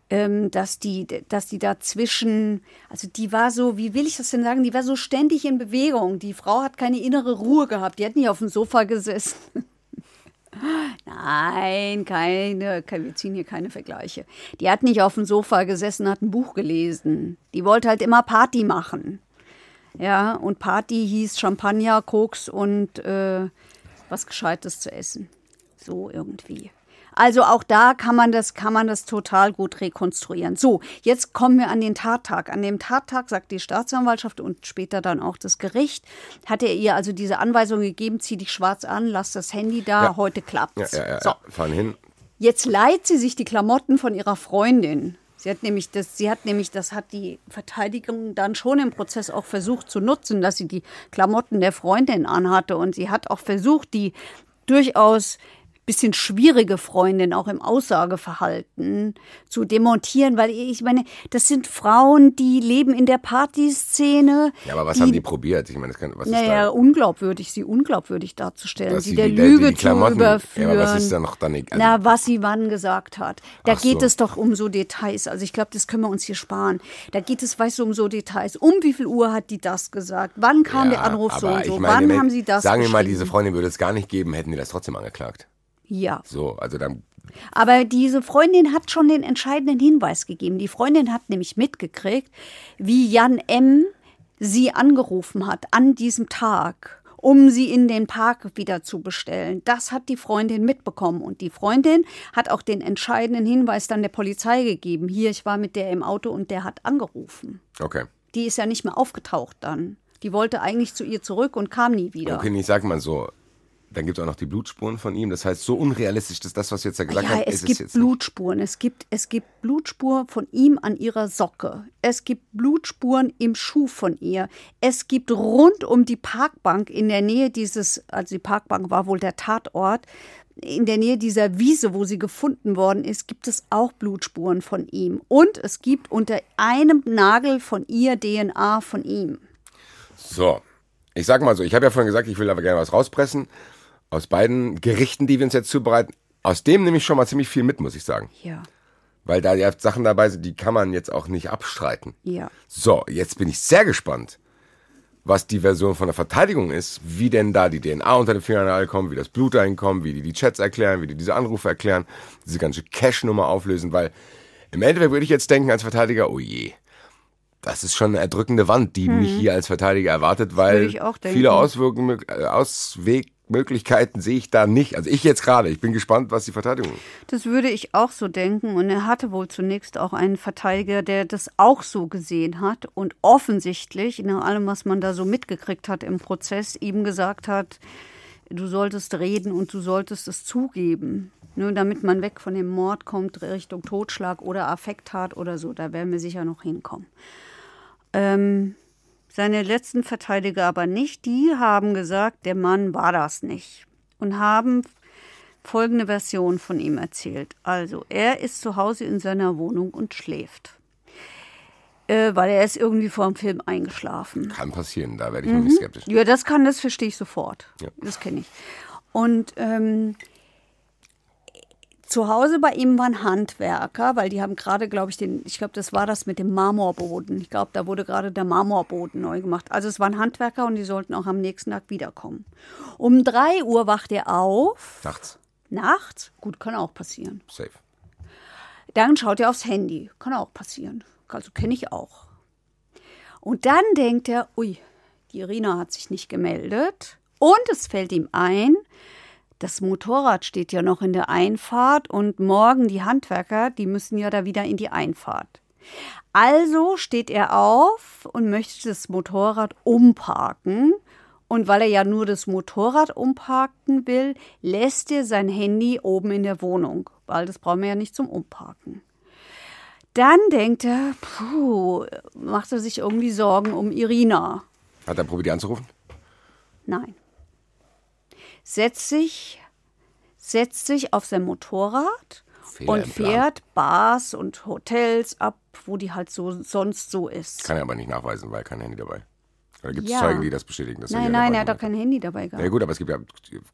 ähm, dass die, dass die dazwischen, also die war so, wie will ich das denn sagen, die war so ständig in Bewegung. Die Frau hat keine innere Ruhe gehabt, die hat nicht auf dem Sofa gesessen. [LAUGHS] Nein, keine, kein- wir ziehen hier keine Vergleiche. Die hat nicht auf dem Sofa gesessen, hat ein Buch gelesen. Die wollte halt immer Party machen. Ja, und Party hieß Champagner, Koks und äh, was Gescheites zu essen. So irgendwie. Also auch da kann man das, kann man das total gut rekonstruieren. So, jetzt kommen wir an den Tattag. An dem Tattag sagt die Staatsanwaltschaft und später dann auch das Gericht, hat er ihr also diese Anweisung gegeben, zieh dich schwarz an, lass das Handy da, Ja. heute klappt's. Ja, ja, ja, so. fahren hin. Jetzt leiht sie sich die Klamotten von ihrer Freundin. Sie hat nämlich das, sie hat nämlich, das hat die Verteidigung dann schon im Prozess auch versucht zu nutzen, dass sie die Klamotten der Freundin anhatte. Und sie hat auch versucht, die durchaus bisschen schwierige Freundin auch im Aussageverhalten zu demontieren, weil ich meine, das sind Frauen, die leben in der Partyszene. Ja, aber was haben die probiert? Ich meine, das kann, was ist Naja, da? unglaubwürdig, sie unglaubwürdig darzustellen, sie sie der die- die- Lüge die zu überführen. Ja, aber was ist da noch dann nicht- also- Na, was sie wann gesagt hat. Da geht so. es doch um so Details. Also ich glaube, das können wir uns hier sparen. Da geht es, weißt du, um so Details. Um wie viel Uhr hat die das gesagt? Wann kam der Anruf so und so? meine, wann haben sie das Sagen wir mal, diese Freundin würde es gar nicht geben, hätten die das trotzdem angeklagt. Ja. So, also dann. Aber diese Freundin hat schon den entscheidenden Hinweis gegeben. Die Freundin hat nämlich mitgekriegt, wie Jan M. sie angerufen hat an diesem Tag, um sie in den Park wieder zu bestellen. Das hat die Freundin mitbekommen. Und die Freundin hat auch den entscheidenden Hinweis dann der Polizei gegeben. Hier, ich war mit der im Auto und der hat angerufen. Okay. die ist ja nicht mehr aufgetaucht dann. Die wollte eigentlich zu ihr zurück und kam nie wieder. Okay, ich sag mal so. Dann gibt es auch noch die Blutspuren von ihm. Das heißt, so unrealistisch ist das, was jetzt da gesagt ja, hast, es ist es gibt jetzt Blutspuren. Es gibt, es gibt Blutspuren von ihm an ihrer Socke. Es gibt Blutspuren im Schuh von ihr. Es gibt rund um die Parkbank in der Nähe dieses, also die Parkbank war wohl der Tatort, in der Nähe dieser Wiese, wo sie gefunden worden ist, gibt es auch Blutspuren von ihm. Und es gibt unter einem Nagel von ihr DNA von ihm. So, ich sag mal so, ich habe ja vorhin gesagt, ich will aber gerne was rauspressen. Aus beiden Gerichten, die wir uns jetzt zubereiten. Aus dem nehme ich schon mal ziemlich viel mit, muss ich sagen. Ja, Weil da ja Sachen dabei sind, die kann man jetzt auch nicht abstreiten. ja. So, jetzt bin ich sehr gespannt, was die Version von der Verteidigung ist, wie denn da die DNA unter den Fingernagel kommt, wie das Blut reinkommt, wie die die Chats erklären, wie die diese Anrufe erklären, diese ganze Cash-Nummer auflösen, weil im Endeffekt würde ich jetzt denken als Verteidiger, oh je, das ist schon eine erdrückende Wand, die mich hier als Verteidiger erwartet, weil viele Auswirkungen, äh, Auswegmöglichkeiten sehe ich da nicht. Also ich jetzt gerade, ich bin gespannt, was die Verteidigung Das würde ich auch so denken. Und er hatte wohl zunächst auch einen Verteidiger, der das auch so gesehen hat und offensichtlich, nach allem, was man da so mitgekriegt hat im Prozess, ihm gesagt hat, du solltest reden und du solltest es zugeben. Nur damit man weg von dem Mord kommt, Richtung Totschlag oder Affekttat oder so. Da werden wir sicher noch hinkommen. Ähm, seine letzten Verteidiger aber nicht. Die haben gesagt, der Mann war das nicht. Und haben folgende Version von ihm erzählt. Also, er ist zu Hause in seiner Wohnung und schläft. Äh, weil er ist irgendwie vor dem Film eingeschlafen. kann passieren. Da werde ich nämlich skeptisch. Ja, das kann, das verstehe ich sofort. Ja. Das kenne ich. Und ähm, zu Hause bei ihm waren Handwerker, weil die haben gerade, glaube ich, den, ich glaube, das war das mit dem Marmorboden. Ich glaube, da wurde gerade der Marmorboden neu gemacht. Also es waren Handwerker und die sollten auch am nächsten Tag wiederkommen. Um drei Uhr wacht er auf, Nachts. nachts. Gut, kann auch passieren. Safe. Dann schaut er aufs Handy. Kann auch passieren. Also kenne ich auch. Und dann denkt er, ui, die Irina hat sich nicht gemeldet. Und es fällt ihm ein, das Motorrad steht ja noch in der Einfahrt und morgen die Handwerker, die müssen ja da wieder in die Einfahrt. Also steht er auf und möchte das Motorrad umparken. Und weil er ja nur das Motorrad umparken will, lässt er sein Handy oben in der Wohnung, weil das brauchen wir ja nicht zum Umparken. Dann denkt er, puh, macht er sich irgendwie Sorgen um Irina. Hat er probiert, die anzurufen? Nein. Setzt sich, setzt sich auf sein Motorrad Fehler und fährt Bars und Hotels ab, wo die halt so sonst so ist. Kann er aber nicht nachweisen, weil kein Handy dabei. Oder gibt es Ja. Zeugen, die das bestätigen? Dass nein, hier nein, er hat doch kein Handy dabei gehabt. Ja gut, aber es gibt ja,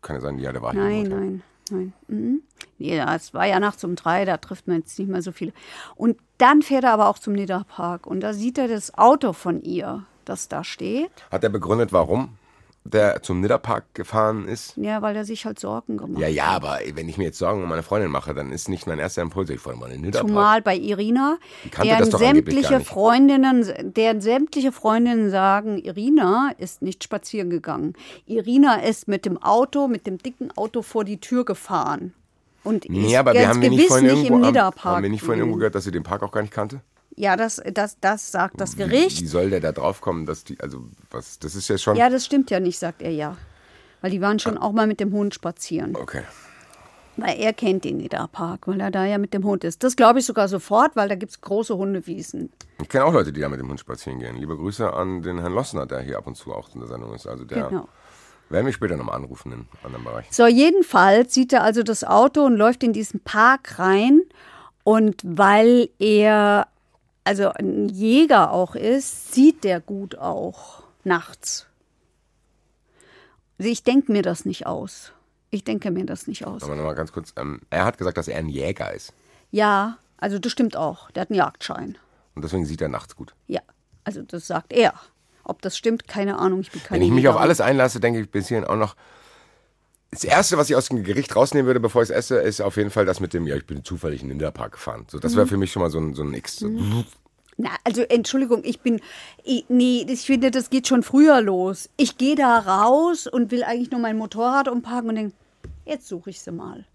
kann ja sein, ja, der war hier. Nein, nein, nein. Mhm. Nee, es war ja nachts um drei, da trifft man jetzt nicht mehr so viele. Und dann fährt er aber auch zum Niederpark und da sieht er das Auto von ihr, das da steht. Hat er begründet, warum der zum Nidderpark gefahren ist? Ja, weil er sich halt Sorgen gemacht Ja, hat. ja, aber wenn ich mir jetzt Sorgen um meine Freundin mache, dann ist nicht mein erster Impuls, ich fahre mal in den Nidderpark. Zumal bei Irina, deren sämtliche. Freundinnen, deren sämtliche Freundinnen sagen, Irina ist nicht spazieren gegangen. Irina ist mit dem Auto, mit dem dicken Auto vor die Tür gefahren. Und Nee, aber wir haben nicht nicht irgendwo, im haben, wir nicht vorhin irgendwo gehört, dass sie den Park auch gar nicht kannte? Ja, das, das, das sagt das Wie, Gericht. wie soll der da drauf kommen, dass die, also was, das ist ja schon. Ja, das stimmt ja nicht, sagt er ja. Weil die waren schon auch mal mit dem Hund spazieren. Okay. Weil er kennt den Niederpark, weil er da ja mit dem Hund ist. Das glaube ich sogar sofort, weil da gibt es große Hundewiesen. Ich kenne auch Leute, die da mit dem Hund spazieren gehen. Liebe Grüße an den Herrn Lossner, der hier ab und zu auch in der Sendung ist. Also der Genau. werden wir später nochmal anrufen in anderen Bereich. So, jedenfalls sieht er also das Auto und läuft in diesen Park rein. Und weil er also ein Jäger auch ist, sieht der gut auch nachts. Also ich denke mir das nicht aus. Ich denke mir das nicht aus. Aber nochmal ganz kurz. Ähm, er hat gesagt, dass er ein Jäger ist. Ja, also das stimmt auch. Der hat einen Jagdschein. Und deswegen sieht er nachts gut. Ja, also das sagt er. Ob das stimmt, keine Ahnung. Ich bin keine Wenn ich mich auf Jägerin. alles einlasse, denke ich bis hierhin auch noch. Das Erste, was ich aus dem Gericht rausnehmen würde, bevor ich es esse, ist auf jeden Fall das mit dem, ja, ich bin zufällig in den Ninderpark gefahren. So, das wäre für mich schon mal so ein, so ein X. So, Na, also Entschuldigung, ich bin, ich, nee, ich finde, das geht schon früher los. Ich gehe da raus und will eigentlich nur mein Motorrad umparken und denke, jetzt suche ich sie mal.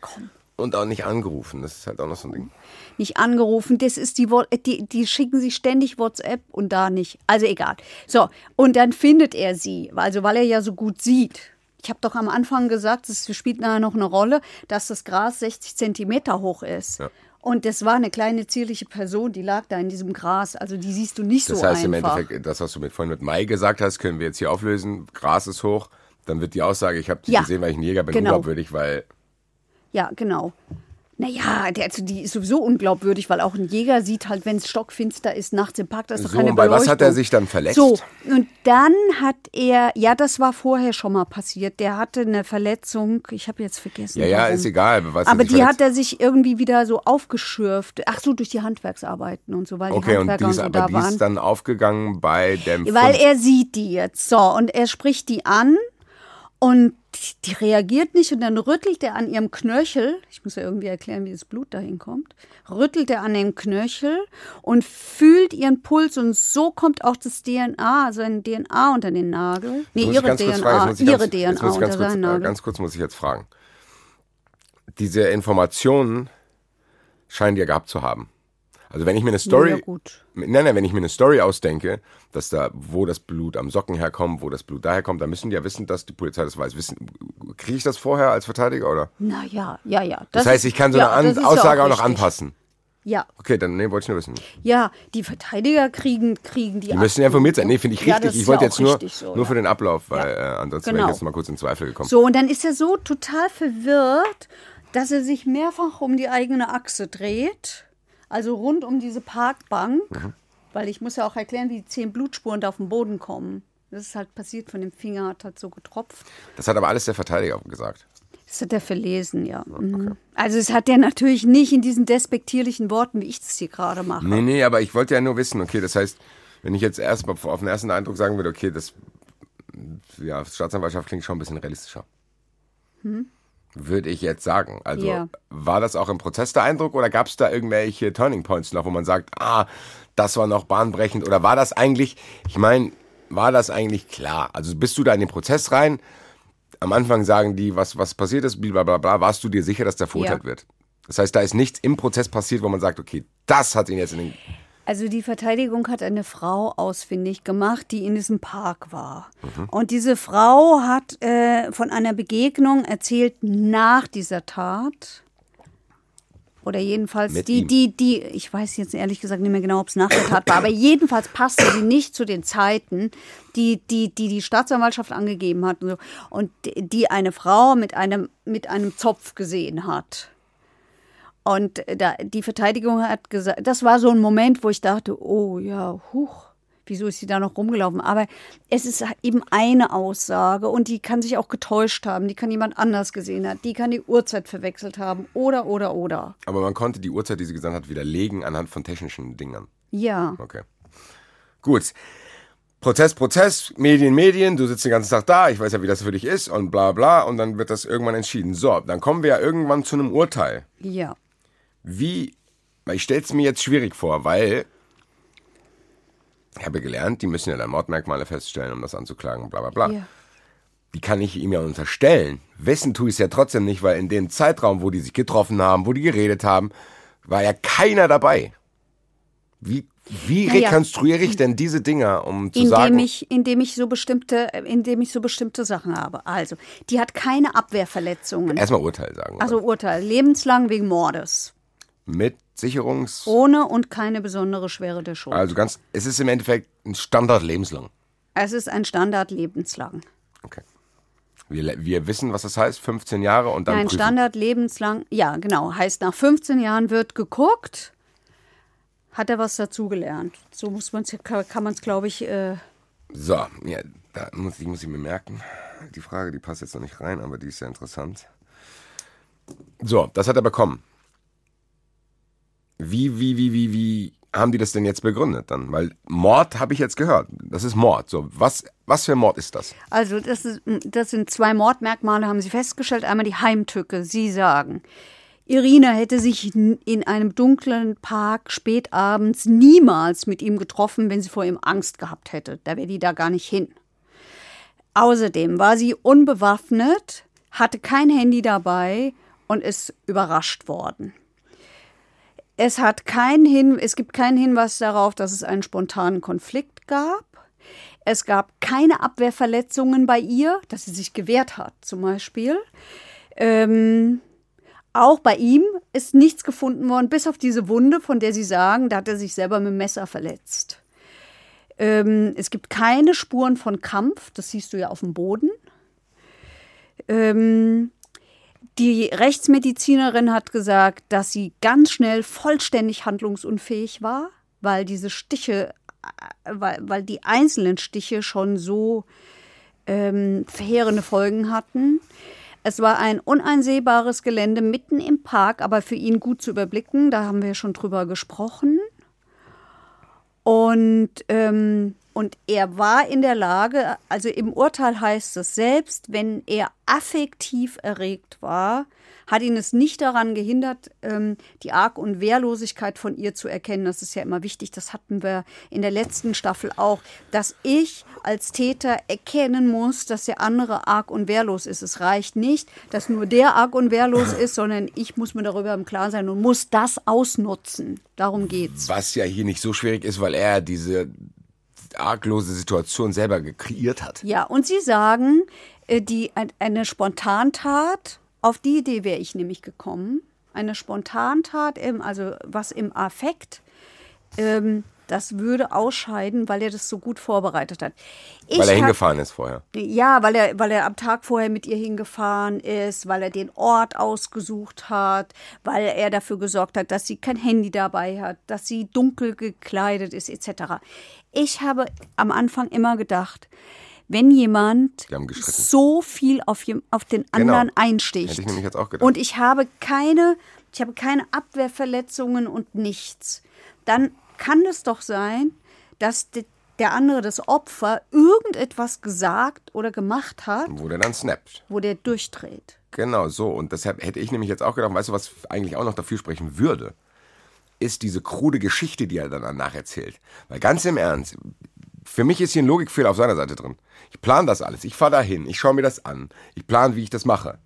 Komm. Und auch nicht angerufen, das ist halt auch noch so ein Ding. Nicht angerufen, das ist die, die, die schicken sich ständig WhatsApp und da nicht. Also egal. So, und dann findet er sie, also weil er ja so gut sieht. Ich habe doch am Anfang gesagt, es spielt nachher noch eine Rolle, dass das Gras 60 Zentimeter hoch ist. Ja. Und das war eine kleine zierliche Person, die lag da in diesem Gras. Also die siehst du nicht Das so heißt im einfach. Endeffekt, das, was du mit, vorhin mit Mai gesagt hast, können wir jetzt hier auflösen. Gras ist hoch. Dann wird die Aussage, ich habe die Ja, gesehen, weil ich ein Jäger bin, genau. unglaubwürdig, weil Ja, genau. Naja, der, also die ist sowieso unglaubwürdig, weil auch ein Jäger sieht halt, wenn es stockfinster ist, nachts im Park, da ist doch So, keine und bei was hat er Beleuchtung. sich dann verletzt? So, und dann hat er, ja, das war vorher schon mal passiert, der hatte eine Verletzung, ich habe jetzt vergessen. Ja, ja, warum. ist egal. Was er Aber die verletzt- hat er sich irgendwie wieder so aufgeschürft. Ach so, durch die Handwerksarbeiten und so, weil Okay, die und Handwerker die und ist, so aber da die waren. ist dann aufgegangen bei dem Weil er sieht die jetzt. So, und er spricht die an und die reagiert nicht und dann rüttelt er an ihrem Knöchel, ich muss ja irgendwie erklären, wie das Blut dahin kommt, rüttelt er an dem Knöchel und fühlt ihren Puls und so kommt auch das DNA, also ein DNA unter den Nagel. Nee, ihre DNA, ihre ganz, DNA unter ganz kurz, äh, Nagel. ganz kurz muss ich jetzt fragen. Diese Informationen scheinen die ja gehabt zu haben. Also wenn ich mir eine Story, Ja, gut. nein, nein, wenn ich mir eine Story ausdenke, dass da, wo das Blut am Socken herkommt, wo das Blut daher kommt, dann müssen die ja wissen, dass die Polizei das weiß. Wissen, kriege ich das vorher als Verteidiger oder? Na ja, ja, ja. Das, heißt, ich kann so ja, eine das An ja Aussage auch, noch richtig. anpassen. Ja, Okay, dann nee, wollte ich nur wissen. ja, die Verteidiger kriegen, kriegen die Die müssen ja informiert sein. Nee, finde ich Ja, richtig. das ist ich wollte ja jetzt auch nur, so, nur ja. für den Ablauf, weil äh, ansonsten wäre Genau. ich jetzt mal kurz in Zweifel gekommen. So, und dann ist er so total verwirrt, dass er sich mehrfach um die eigene Achse dreht. Also rund um diese Parkbank. Mhm. Weil ich muss ja auch erklären, wie die zehn Blutspuren da auf den Boden kommen. Das ist halt passiert, von dem Finger hat halt so getropft. Das hat aber alles der Verteidiger gesagt. Das hat er verlesen, ja. Mhm. Also es hat er natürlich nicht in diesen despektierlichen Worten, wie ich das hier gerade mache. Nee, nee, aber ich wollte ja nur wissen, okay, das heißt, wenn ich jetzt erstmal auf den ersten Eindruck sagen würde, okay, das ja, Staatsanwaltschaft klingt schon ein bisschen realistischer. Würde ich jetzt sagen. Also Ja. war das auch im Prozess der Eindruck oder gab es da irgendwelche Turning Points noch, wo man sagt, ah, das war noch bahnbrechend oder war das eigentlich, ich meine, war das eigentlich klar? Also bist du da in den Prozess rein? Am Anfang sagen die, was, was passiert ist, blablabla, bla, warst du dir sicher, dass der verurteilt Ja. wird? Das heißt, da ist nichts im Prozess passiert, wo man sagt, okay, das hat ihn jetzt in den Also die Verteidigung hat eine Frau ausfindig gemacht, die in diesem Park war. Mhm. Und diese Frau hat äh, von einer Begegnung erzählt nach dieser Tat. Oder jedenfalls Mit die, ihm. die, die, ich weiß jetzt ehrlich gesagt nicht mehr genau, ob es nach der Tat war, aber jedenfalls passte sie nicht zu den Zeiten, die die, die, die Staatsanwaltschaft angegeben hat und, so, und die- eine Frau mit einem, mit einem Zopf gesehen hat. Und da, die Verteidigung hat gesagt, das war so ein Moment, wo ich dachte, oh ja, huch, wieso ist sie da noch rumgelaufen? Aber es ist eben eine Aussage und die kann sich auch getäuscht haben, die kann jemand anders gesehen haben, die kann die Uhrzeit verwechselt haben oder, oder, oder. Aber man konnte die Uhrzeit, die sie gesagt hat, widerlegen anhand von technischen Dingern. Ja, Okay. Gut. Prozess, Prozess, Medien, Medien, du sitzt den ganzen Tag da, ich weiß ja, wie das für dich ist und bla bla und dann wird das irgendwann entschieden. So, dann kommen wir ja irgendwann zu einem Urteil. ja. Wie, ich stelle es mir jetzt schwierig vor, weil ich habe gelernt, die müssen ja dann Mordmerkmale feststellen, um das anzuklagen, bla bla bla. ja. Die kann ich ihm ja unterstellen. Wissen tue ich es ja trotzdem nicht, weil in dem Zeitraum, wo die sich getroffen haben, wo die geredet haben, war ja keiner dabei. Wie, wie Naja. rekonstruiere ich denn diese Dinger, um zu Indem sagen, ich, indem ich so bestimmte, indem ich so bestimmte Sachen habe. Also, die hat keine Abwehrverletzungen. erstmal Urteil sagen? Also Urteil, lebenslang wegen Mordes. Mit Sicherungs... Ohne und keine besondere Schwere der Schuld. Also ganz, es ist im Endeffekt ein Standard lebenslang. Es ist ein Standard lebenslang. Okay. Wir, wir wissen, was das heißt, 15 Jahre und dann Ein prüfen. Standard lebenslang, ja genau, heißt nach 15 Jahren wird geguckt, hat er was dazugelernt. So muss man's, kann, kann man es, glaube ich, äh, So, ja, da muss ich, muss ich mir merken. Die Frage, die passt jetzt noch nicht rein, aber die ist ja interessant. So, das hat er bekommen. Wie, wie, wie, wie, wie haben die das denn jetzt begründet dann? Weil Mord habe ich jetzt gehört. Das ist Mord. So, was, was für Mord ist das? also das, ist, das sind zwei Mordmerkmale, haben sie festgestellt. Einmal die Heimtücke. Sie sagen, Irina hätte sich in einem dunklen Park spät abends niemals mit ihm getroffen, wenn sie vor ihm Angst gehabt hätte. Da wäre die da gar nicht hin. Außerdem war sie unbewaffnet, hatte kein Handy dabei und ist überrascht worden. Es, hat kein Hin es gibt keinen Hinweis darauf, dass es einen spontanen Konflikt gab. Es gab keine Abwehrverletzungen bei ihr, dass sie sich gewehrt hat, zum Beispiel. Ähm, auch bei ihm ist nichts gefunden worden, bis auf diese Wunde, von der Sie sagen, da hat er sich selber mit dem Messer verletzt. Ähm, es gibt keine Spuren von Kampf, das siehst du ja auf dem Boden. Ähm, die Rechtsmedizinerin hat gesagt, dass sie ganz schnell vollständig handlungsunfähig war, weil diese Stiche, äh, weil, weil die einzelnen Stiche schon so ähm, verheerende Folgen hatten. Es war ein uneinsehbares Gelände mitten im Park, aber für ihn gut zu überblicken. Da haben wir schon drüber gesprochen. Und, ähm, und er war in der Lage, also im Urteil heißt es selbst, wenn er affektiv erregt war, hat ihn es nicht daran gehindert, ähm, die Arg- und Wehrlosigkeit von ihr zu erkennen. Das ist ja immer wichtig. Das hatten wir in der letzten Staffel auch, dass ich als Täter erkennen muss, dass der andere arg und wehrlos ist. Es reicht nicht, dass nur der arg und wehrlos ist, sondern ich muss mir darüber im Klaren sein und muss das ausnutzen. Darum geht's. Was ja hier nicht so schwierig ist, weil er diese arglose Situation selber kreiert hat. Ja, und Sie sagen, äh, die, eine Spontantat auf die Idee wäre ich nämlich gekommen. Eine Spontantat, im, also was im Affekt, ähm, das würde ausscheiden, weil er das so gut vorbereitet hat. Ich weil er hingefahren ist vorher. Ja, weil er, weil er am Tag vorher mit ihr hingefahren ist, weil er den Ort ausgesucht hat, weil er dafür gesorgt hat, dass sie kein Handy dabei hat, dass sie dunkel gekleidet ist, etc. Ich habe am Anfang immer gedacht, wenn jemand so viel auf, auf den genau. anderen genau. einsticht. Hätte ich nämlich jetzt auch gedacht. Und ich habe keine, ich habe keine Abwehrverletzungen und nichts. Dann kann es doch sein, dass der andere, das Opfer, irgendetwas gesagt oder gemacht hat. Wo der dann snappt. Wo der durchdreht. Genau, so. Und deshalb hätte ich nämlich jetzt auch gedacht, weißt du, was eigentlich auch noch dafür sprechen würde? Ist diese krude Geschichte, die er dann danach erzählt. Weil ganz im Ernst, für mich ist hier ein Logikfehler auf seiner Seite drin. Ich plane das alles. Ich fahre dahin. Ich schaue mir das an. Ich plane, wie ich das mache.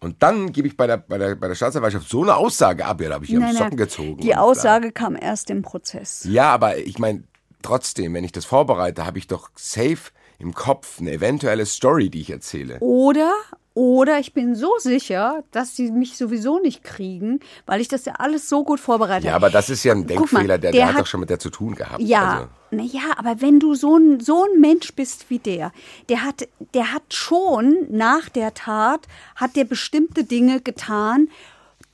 Und dann gebe ich bei der, bei, der, bei der Staatsanwaltschaft so eine Aussage ab. Ja, da habe ich nein, Socken gezogen. Die Aussage kam erst im Prozess. Ja, aber ich meine, trotzdem, wenn ich das vorbereite, habe ich doch safe im Kopf eine eventuelle Story, die ich erzähle. Oder, oder ich bin so sicher, dass sie mich sowieso nicht kriegen, weil ich das ja alles so gut vorbereitet habe. Ja, aber das ist ja ein Denkfehler, mal, der, der, der, hat, doch schon mit der zu tun gehabt. Ja, also. naja, aber wenn du so ein, so ein Mensch bist wie der, der hat, der hat schon nach der Tat, hat der bestimmte Dinge getan,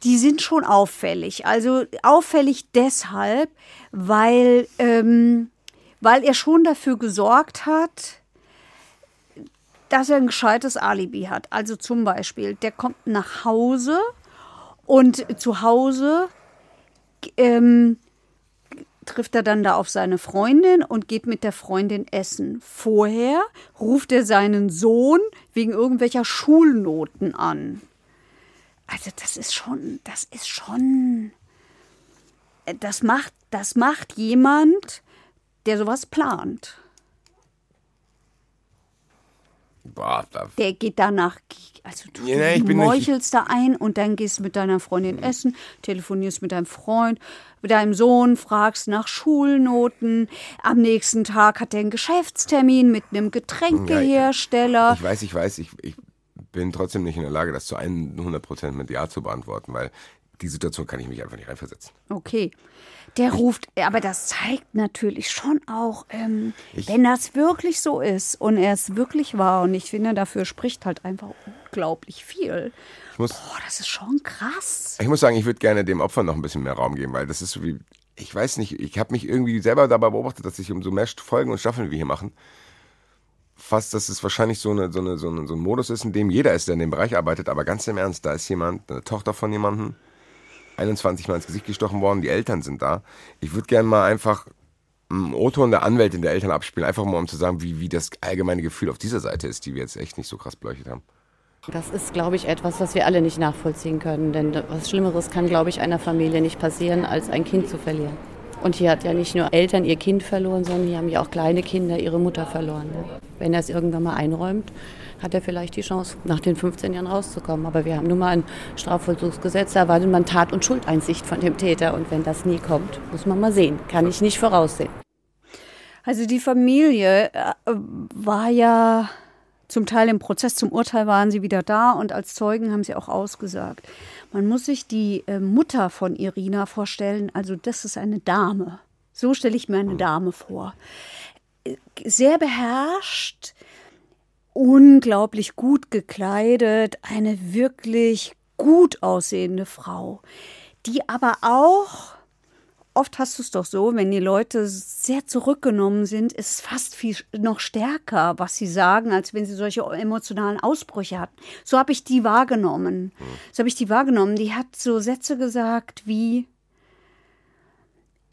die sind schon auffällig. Also auffällig deshalb, weil, ähm, weil er schon dafür gesorgt hat, dass er ein gescheites Alibi hat. Also zum Beispiel, der kommt nach Hause und zu Hause ähm, trifft er dann da auf seine Freundin und geht mit der Freundin essen. Vorher ruft er seinen Sohn wegen irgendwelcher Schulnoten an. Also das ist schon, das ist schon, das macht, das macht jemand, der sowas plant. Boah, da der geht danach, also du, ja, du meuchelst da ein und dann gehst mit deiner Freundin essen, telefonierst mit deinem Freund, mit deinem Sohn, fragst nach Schulnoten. Am nächsten Tag hat er einen Geschäftstermin mit einem Getränkehersteller. Ja, ich, ich weiß, ich weiß, ich, ich bin trotzdem nicht in der Lage, das zu 100 Prozent mit Ja zu beantworten, weil die Situation kann ich mich einfach nicht reinversetzen. Okay. Der ruft, aber das zeigt natürlich schon auch, ähm, wenn das wirklich so ist und er es wirklich war und ich finde, dafür spricht halt einfach unglaublich viel. Muss, Boah, das ist schon krass. Ich muss sagen, ich würde gerne dem Opfer noch ein bisschen mehr Raum geben, weil das ist so wie, ich weiß nicht, ich habe mich irgendwie selber dabei beobachtet, dass sich umso mehr Folgen und Staffeln wir hier machen, fast, dass es wahrscheinlich so, eine, so, eine, so, eine, so ein Modus ist, in dem jeder ist, der in dem Bereich arbeitet, aber ganz im Ernst, da ist jemand, eine Tochter von jemandem, 21 Mal ins Gesicht gestochen worden, die Eltern sind da. Ich würde gerne mal einfach einen O-Ton der Anwältin der Eltern abspielen, einfach mal um zu sagen, wie, wie das allgemeine Gefühl auf dieser Seite ist, die wir jetzt echt nicht so krass beleuchtet haben. Das ist, glaube ich, etwas, was wir alle nicht nachvollziehen können. Denn was Schlimmeres kann, glaube ich, einer Familie nicht passieren, als ein Kind zu verlieren. Und hier hat ja nicht nur Eltern ihr Kind verloren, sondern hier haben ja auch kleine Kinder ihre Mutter verloren. Wenn er es irgendwann mal einräumt, hat er vielleicht die Chance, nach den 15 Jahren rauszukommen. Aber wir haben nun mal ein Strafvollzugsgesetz, da erwartet man Tat- und Schuldeinsicht von dem Täter. Und wenn das nie kommt, muss man mal sehen. Kann ich nicht voraussehen. Also die Familie äh, war ja zum Teil im Prozess, zum Urteil waren sie wieder da und als Zeugen haben sie auch ausgesagt. Man muss sich die äh, Mutter von Irina vorstellen, also das ist eine Dame. So stelle ich mir eine Dame vor. Sehr beherrscht, unglaublich gut gekleidet, eine wirklich gut aussehende Frau, die aber auch oft hast du es doch so, wenn die Leute sehr zurückgenommen sind, ist es fast viel noch stärker, was sie sagen, als wenn sie solche emotionalen Ausbrüche hatten. So habe ich die wahrgenommen. So habe ich die wahrgenommen. Die hat so Sätze gesagt wie,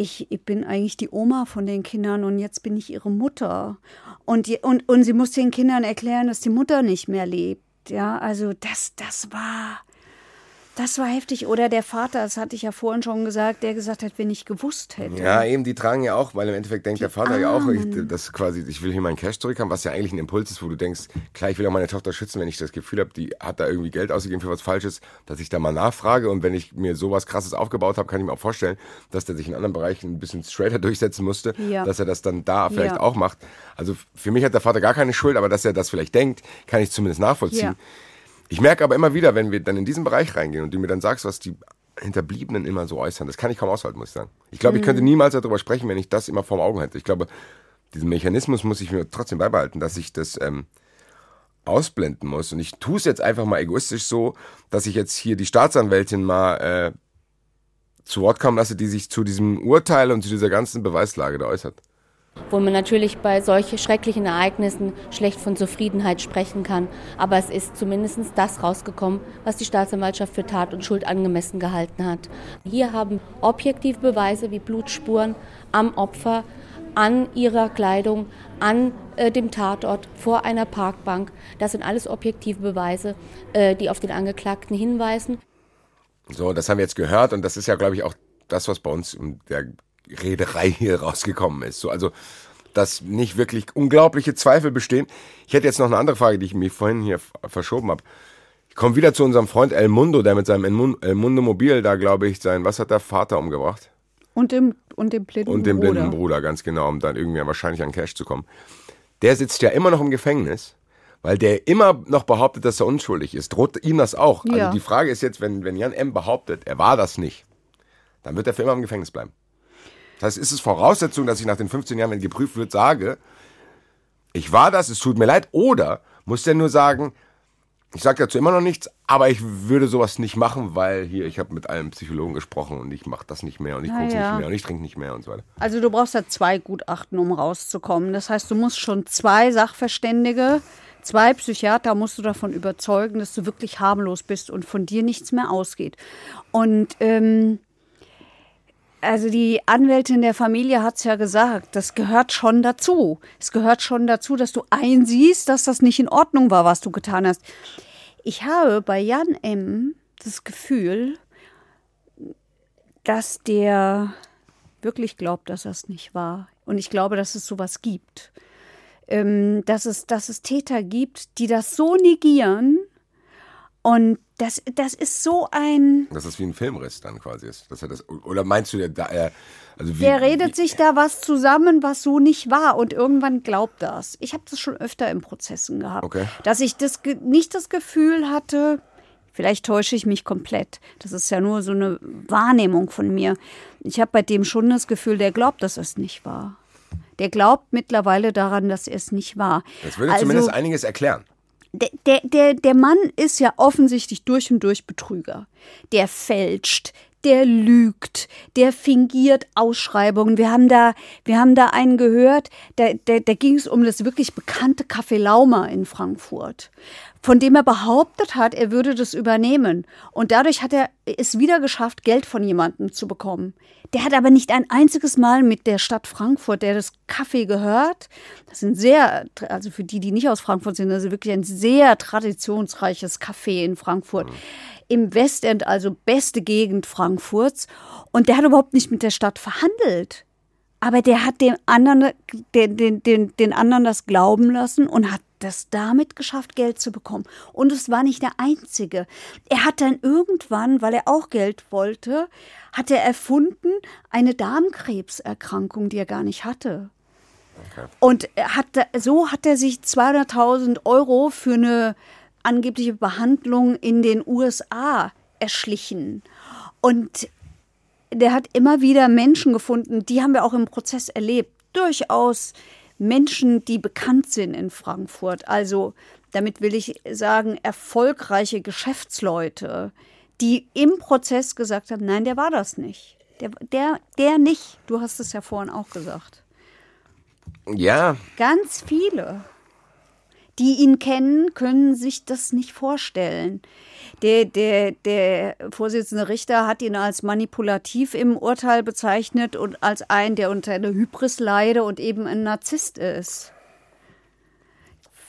ich, ich, bin eigentlich die Oma von den Kindern und jetzt bin ich ihre Mutter. Und, die, und, und sie muss den Kindern erklären, dass die Mutter nicht mehr lebt. Ja, also das, das war, das war heftig. Oder der Vater, das hatte ich ja vorhin schon gesagt, der gesagt hat, wenn ich gewusst hätte. Ja, eben, die tragen ja auch, weil im Endeffekt denkt die der Vater Armen. ja auch, ich, das quasi, ich will hier meinen Cash zurückhaben, was ja eigentlich ein Impuls ist, wo du denkst, klar, ich will auch meine Tochter schützen, wenn ich das Gefühl habe, die hat da irgendwie Geld ausgegeben für was Falsches, dass ich da mal nachfrage. Und wenn ich mir sowas krasses aufgebaut habe, kann ich mir auch vorstellen, dass der sich in anderen Bereichen ein bisschen straighter durchsetzen musste, ja. dass er das dann da vielleicht ja. auch macht. Also für mich hat der Vater gar keine Schuld, aber dass er das vielleicht denkt, kann ich zumindest nachvollziehen. Ja. Ich merke aber immer wieder, wenn wir dann in diesen Bereich reingehen und du mir dann sagst, was die Hinterbliebenen immer so äußern, das kann ich kaum aushalten, muss ich sagen. Ich glaube, mhm. ich könnte niemals darüber sprechen, wenn ich das immer vorm Augen hätte. Ich glaube, diesen Mechanismus muss ich mir trotzdem beibehalten, dass ich das ähm, ausblenden muss. Und ich tue es jetzt einfach mal egoistisch so, dass ich jetzt hier die Staatsanwältin mal äh, zu Wort kommen lasse, die sich zu diesem Urteil und zu dieser ganzen Beweislage da äußert wo man natürlich bei solchen schrecklichen Ereignissen schlecht von Zufriedenheit sprechen kann. Aber es ist zumindest das rausgekommen, was die Staatsanwaltschaft für Tat und Schuld angemessen gehalten hat. Hier haben objektive Beweise wie Blutspuren am Opfer, an ihrer Kleidung, an äh, dem Tatort, vor einer Parkbank. Das sind alles objektive Beweise, äh, die auf den Angeklagten hinweisen. So, das haben wir jetzt gehört und das ist ja, glaube ich, auch das, was bei uns in der Rederei hier rausgekommen ist. So, also, dass nicht wirklich unglaubliche Zweifel bestehen. Ich hätte jetzt noch eine andere Frage, die ich mir vorhin hier verschoben habe. Ich komme wieder zu unserem Freund El Mundo, der mit seinem El Mundo Mobil da, glaube ich, sein, was hat der Vater umgebracht? Und dem, und dem blinden Bruder. Und dem Bruder. blinden Bruder, ganz genau, um dann irgendwie wahrscheinlich an Cash zu kommen. Der sitzt ja immer noch im Gefängnis, weil der immer noch behauptet, dass er unschuldig ist. Droht ihm das auch? Also ja. Also die Frage ist jetzt, wenn, wenn Jan M. behauptet, er war das nicht, dann wird er für immer im Gefängnis bleiben. Das heißt, ist es Voraussetzung, dass ich nach den 15 Jahren, wenn geprüft wird, sage, ich war das, es tut mir leid, oder muss der nur sagen, ich sage dazu immer noch nichts, aber ich würde sowas nicht machen, weil hier, ich habe mit einem Psychologen gesprochen und ich mache das nicht mehr und ich gucke ja. nicht mehr und ich trinke nicht mehr und so weiter. Also du brauchst ja zwei Gutachten, um rauszukommen. Das heißt, du musst schon zwei Sachverständige, zwei Psychiater musst du davon überzeugen, dass du wirklich harmlos bist und von dir nichts mehr ausgeht. Und ähm, also die Anwältin der Familie hat es ja gesagt, das gehört schon dazu. Es gehört schon dazu, dass du einsiehst, dass das nicht in Ordnung war, was du getan hast. Ich habe bei Jan M. das Gefühl, dass der wirklich glaubt, dass das nicht war. Und ich glaube, dass es sowas gibt. Ähm, dass, es, dass es Täter gibt, die das so negieren, und das, das ist so ein. Dass das wie ein Filmriss dann quasi ist. Dass er das, oder meinst du, der, der, also wie, der redet wie, sich da was zusammen, was so nicht war und irgendwann glaubt das. Ich habe das schon öfter in Prozessen gehabt. Okay. Dass ich das nicht das Gefühl hatte, vielleicht täusche ich mich komplett. Das ist ja nur so eine Wahrnehmung von mir. Ich habe bei dem schon das Gefühl, der glaubt, dass es nicht war. Der glaubt mittlerweile daran, dass es nicht war. Das würde also, zumindest einiges erklären der, der, der Mann ist ja offensichtlich durch und durch Betrüger. Der fälscht, der lügt, der fingiert Ausschreibungen. Wir haben da, wir haben da einen gehört, da, da, da ging es um das wirklich bekannte Café Lauma in Frankfurt, von dem er behauptet hat, er würde das übernehmen. Und dadurch hat er es wieder geschafft, Geld von jemandem zu bekommen. Der hat aber nicht ein einziges Mal mit der Stadt Frankfurt, der das Café gehört. Das sind sehr, also für die, die nicht aus Frankfurt sind, das ist wirklich ein sehr traditionsreiches Café in Frankfurt. Mhm. Im Westend, also beste Gegend Frankfurts. Und der hat überhaupt nicht mit der Stadt verhandelt. Aber der hat den anderen, den, den, den, den anderen das glauben lassen und hat das damit geschafft, Geld zu bekommen. Und es war nicht der einzige. Er hat dann irgendwann, weil er auch Geld wollte, hat er erfunden eine Darmkrebserkrankung, die er gar nicht hatte. Okay. Und hat, so hat er sich 200.000 Euro für eine angebliche Behandlung in den USA erschlichen. Und der hat immer wieder Menschen gefunden, die haben wir auch im Prozess erlebt. Durchaus Menschen, die bekannt sind in Frankfurt. Also damit will ich sagen, erfolgreiche Geschäftsleute, die im Prozess gesagt haben, nein, der war das nicht. Der, der, der nicht. Du hast es ja vorhin auch gesagt. Ja. Ganz viele die ihn kennen, können sich das nicht vorstellen. Der, der, der Vorsitzende Richter hat ihn als manipulativ im Urteil bezeichnet und als einen, der unter einer Hybris leide und eben ein Narzisst ist.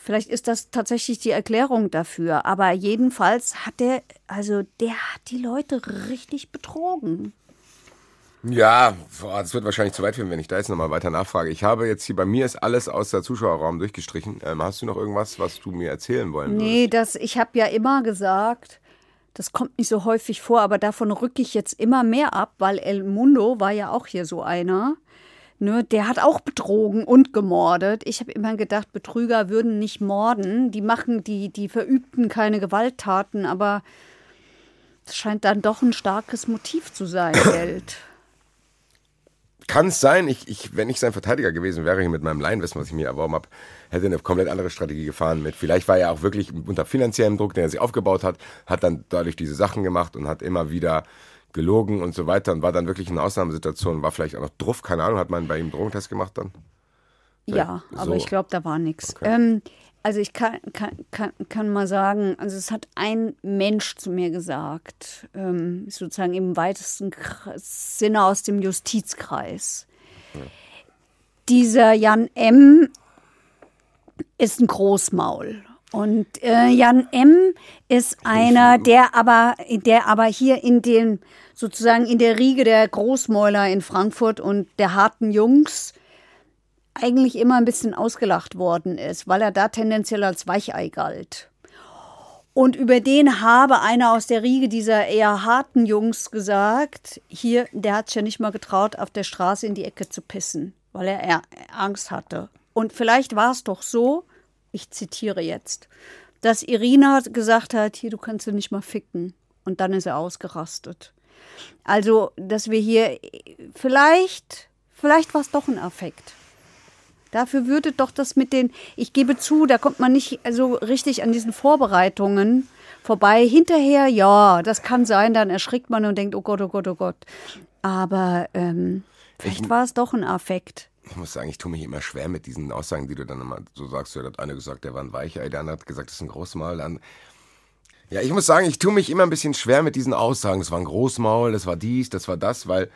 Vielleicht ist das tatsächlich die Erklärung dafür. Aber jedenfalls hat der, also der hat die Leute richtig betrogen. Ja, das wird wahrscheinlich zu weit führen, wenn ich da jetzt nochmal weiter nachfrage. Ich habe jetzt hier, bei mir ist alles aus der Zuschauerraum durchgestrichen. Ähm, hast du noch irgendwas, was du mir erzählen wollen würdest? Nee, das, ich habe ja immer gesagt, das kommt nicht so häufig vor, aber davon rücke ich jetzt immer mehr ab, weil El Mundo war ja auch hier so einer. Ne, der hat auch betrogen und gemordet. Ich habe immer gedacht, Betrüger würden nicht morden. Die machen, die, die verübten keine Gewalttaten, aber es scheint dann doch ein starkes Motiv zu sein, [COUGHS] Geld. Kann es sein, ich, ich, wenn ich sein Verteidiger gewesen wäre, hier mit meinem Laienwissen, was ich mir erworben habe, hätte eine komplett andere Strategie gefahren mit. Vielleicht war er auch wirklich unter finanziellem Druck, den er sich aufgebaut hat, hat dann dadurch diese Sachen gemacht und hat immer wieder gelogen und so weiter und war dann wirklich in einer Ausnahmesituation, war vielleicht auch noch druff, keine Ahnung, hat man bei ihm einen Drogentest gemacht dann? Ja, so. aber ich glaube, da war nichts. Okay. Ähm, also ich kann, kann, kann, kann mal sagen, also es hat ein Mensch zu mir gesagt, ähm, sozusagen im weitesten Sinne aus dem Justizkreis. Ja. Dieser Jan M. ist ein Großmaul. Und äh, Jan M. ist einer, der aber, der aber hier in den, sozusagen in der Riege der Großmäuler in Frankfurt und der harten Jungs eigentlich immer ein bisschen ausgelacht worden ist, weil er da tendenziell als Weichei galt. Und über den habe einer aus der Riege dieser eher harten Jungs gesagt, hier, der hat sich ja nicht mal getraut, auf der Straße in die Ecke zu pissen, weil er Angst hatte. Und vielleicht war es doch so, ich zitiere jetzt, dass Irina gesagt hat, hier, du kannst du nicht mal ficken. Und dann ist er ausgerastet. Also, dass wir hier vielleicht, vielleicht war es doch ein Affekt. Dafür würde doch das mit den, ich gebe zu, da kommt man nicht so richtig an diesen Vorbereitungen vorbei. Hinterher, ja, das kann sein, dann erschrickt man und denkt, oh Gott, oh Gott, oh Gott. Aber ähm, vielleicht ich, war es doch ein Affekt. Ich muss sagen, ich tue mich immer schwer mit diesen Aussagen, die du dann immer so sagst. Du hat einer gesagt, der war ein Weicher, der andere hat gesagt, das ist ein Großmaul. Dann ja, ich muss sagen, ich tue mich immer ein bisschen schwer mit diesen Aussagen. Das war ein Großmaul, das war dies, das war das, weil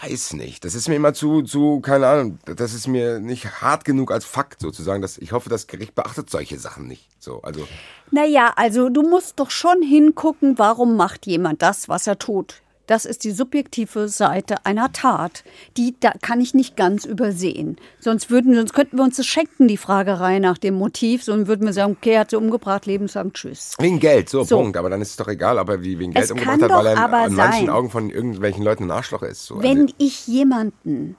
weiß nicht. Das ist mir immer zu, zu, keine Ahnung, das ist mir nicht hart genug als Fakt sozusagen. Dass ich hoffe, das Gericht beachtet solche Sachen nicht. So, also. Naja, also du musst doch schon hingucken, warum macht jemand das, was er tut. Das ist die subjektive Seite einer Tat. Die da kann ich nicht ganz übersehen. Sonst würden, sonst könnten wir uns das schenken, die Fragerei nach dem Motiv. Sonst würden wir sagen, okay, er hat sie umgebracht, lebenslang, tschüss. Wegen Geld, so, so, Punkt. Aber dann ist es doch egal, ob er wie wegen Geld es umgebracht hat, weil er an manchen Augen von irgendwelchen Leuten ein Arschloch ist. So. Wenn also, ich jemanden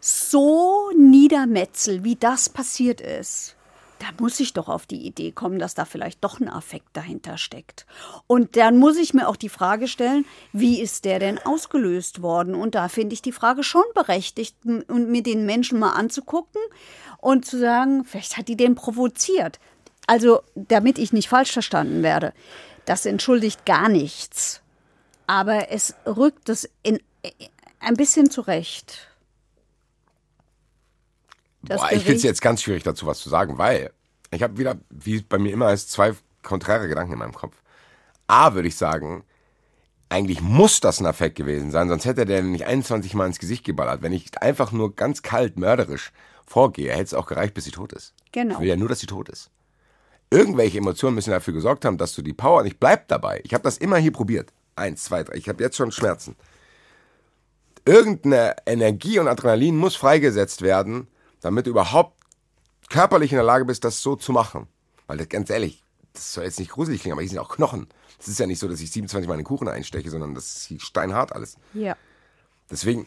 so niedermetzel, wie das passiert ist, da muss ich doch auf die Idee kommen, dass da vielleicht doch ein Affekt dahinter steckt. Und dann muss ich mir auch die Frage stellen, wie ist der denn ausgelöst worden? Und da finde ich die Frage schon berechtigt, und mir den Menschen mal anzugucken und zu sagen, vielleicht hat die den provoziert. Also, damit ich nicht falsch verstanden werde, das entschuldigt gar nichts. Aber es rückt es in, ein bisschen zurecht. Boah, ich finde es jetzt ganz schwierig dazu was zu sagen, weil ich habe wieder, wie bei mir immer, ist zwei konträre Gedanken in meinem Kopf. A, würde ich sagen, eigentlich muss das ein Affekt gewesen sein, sonst hätte der nicht 21 Mal ins Gesicht geballert. Wenn ich einfach nur ganz kalt, mörderisch vorgehe, hätte es auch gereicht, bis sie tot ist. Genau. Ich will ja nur, dass sie tot ist. Irgendwelche Emotionen müssen dafür gesorgt haben, dass du die Power nicht bleib dabei. Ich habe das immer hier probiert. Eins, zwei, drei. Ich habe jetzt schon Schmerzen. Irgendeine Energie und Adrenalin muss freigesetzt werden, damit du überhaupt körperlich in der Lage bist, das so zu machen. Weil das, ganz ehrlich, das soll jetzt nicht gruselig klingen, aber hier sind auch Knochen. Es ist ja nicht so, dass ich 27 Mal in den Kuchen einsteche, sondern das ist steinhart alles. Ja. Deswegen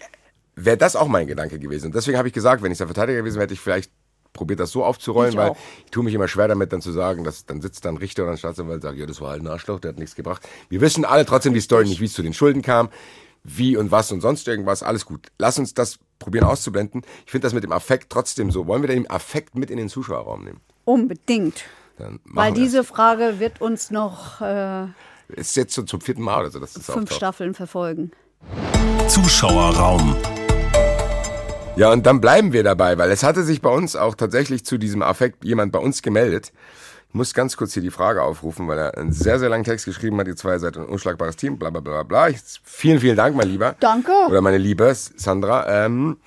wäre das auch mein Gedanke gewesen. Und deswegen habe ich gesagt, wenn ich der Verteidiger gewesen wäre, hätte ich vielleicht probiert, das so aufzurollen, Ich weil auch. ich tue mich immer schwer damit, dann zu sagen, dass dann sitzt dann Richter oder ein Staatsanwalt und sagt, ja, das war halt ein Arschloch, der hat nichts gebracht. Wir wissen alle trotzdem die Story nicht, wie es zu den Schulden kam, wie und was und sonst irgendwas, alles gut. Lass uns das probieren auszublenden. Ich finde das mit dem Affekt trotzdem so. Wollen wir den Affekt mit in den Zuschauerraum nehmen? Unbedingt. Dann machen Weil wir diese Frage wird uns noch äh. Ist jetzt so zum vierten Mal oder so, dass das fünf auftaucht. Staffeln verfolgen. Zuschauerraum. Ja, und dann bleiben wir dabei, weil es hatte sich bei uns auch tatsächlich zu diesem Affekt jemand bei uns gemeldet. Ich muss ganz kurz hier die Frage aufrufen, weil er einen sehr, sehr langen Text geschrieben hat. Die zwei seid ein unschlagbares Team, bla bla bla bla. Ich, vielen, vielen Dank, mein Lieber. Danke. Oder meine Liebe, Sandra. Ähm,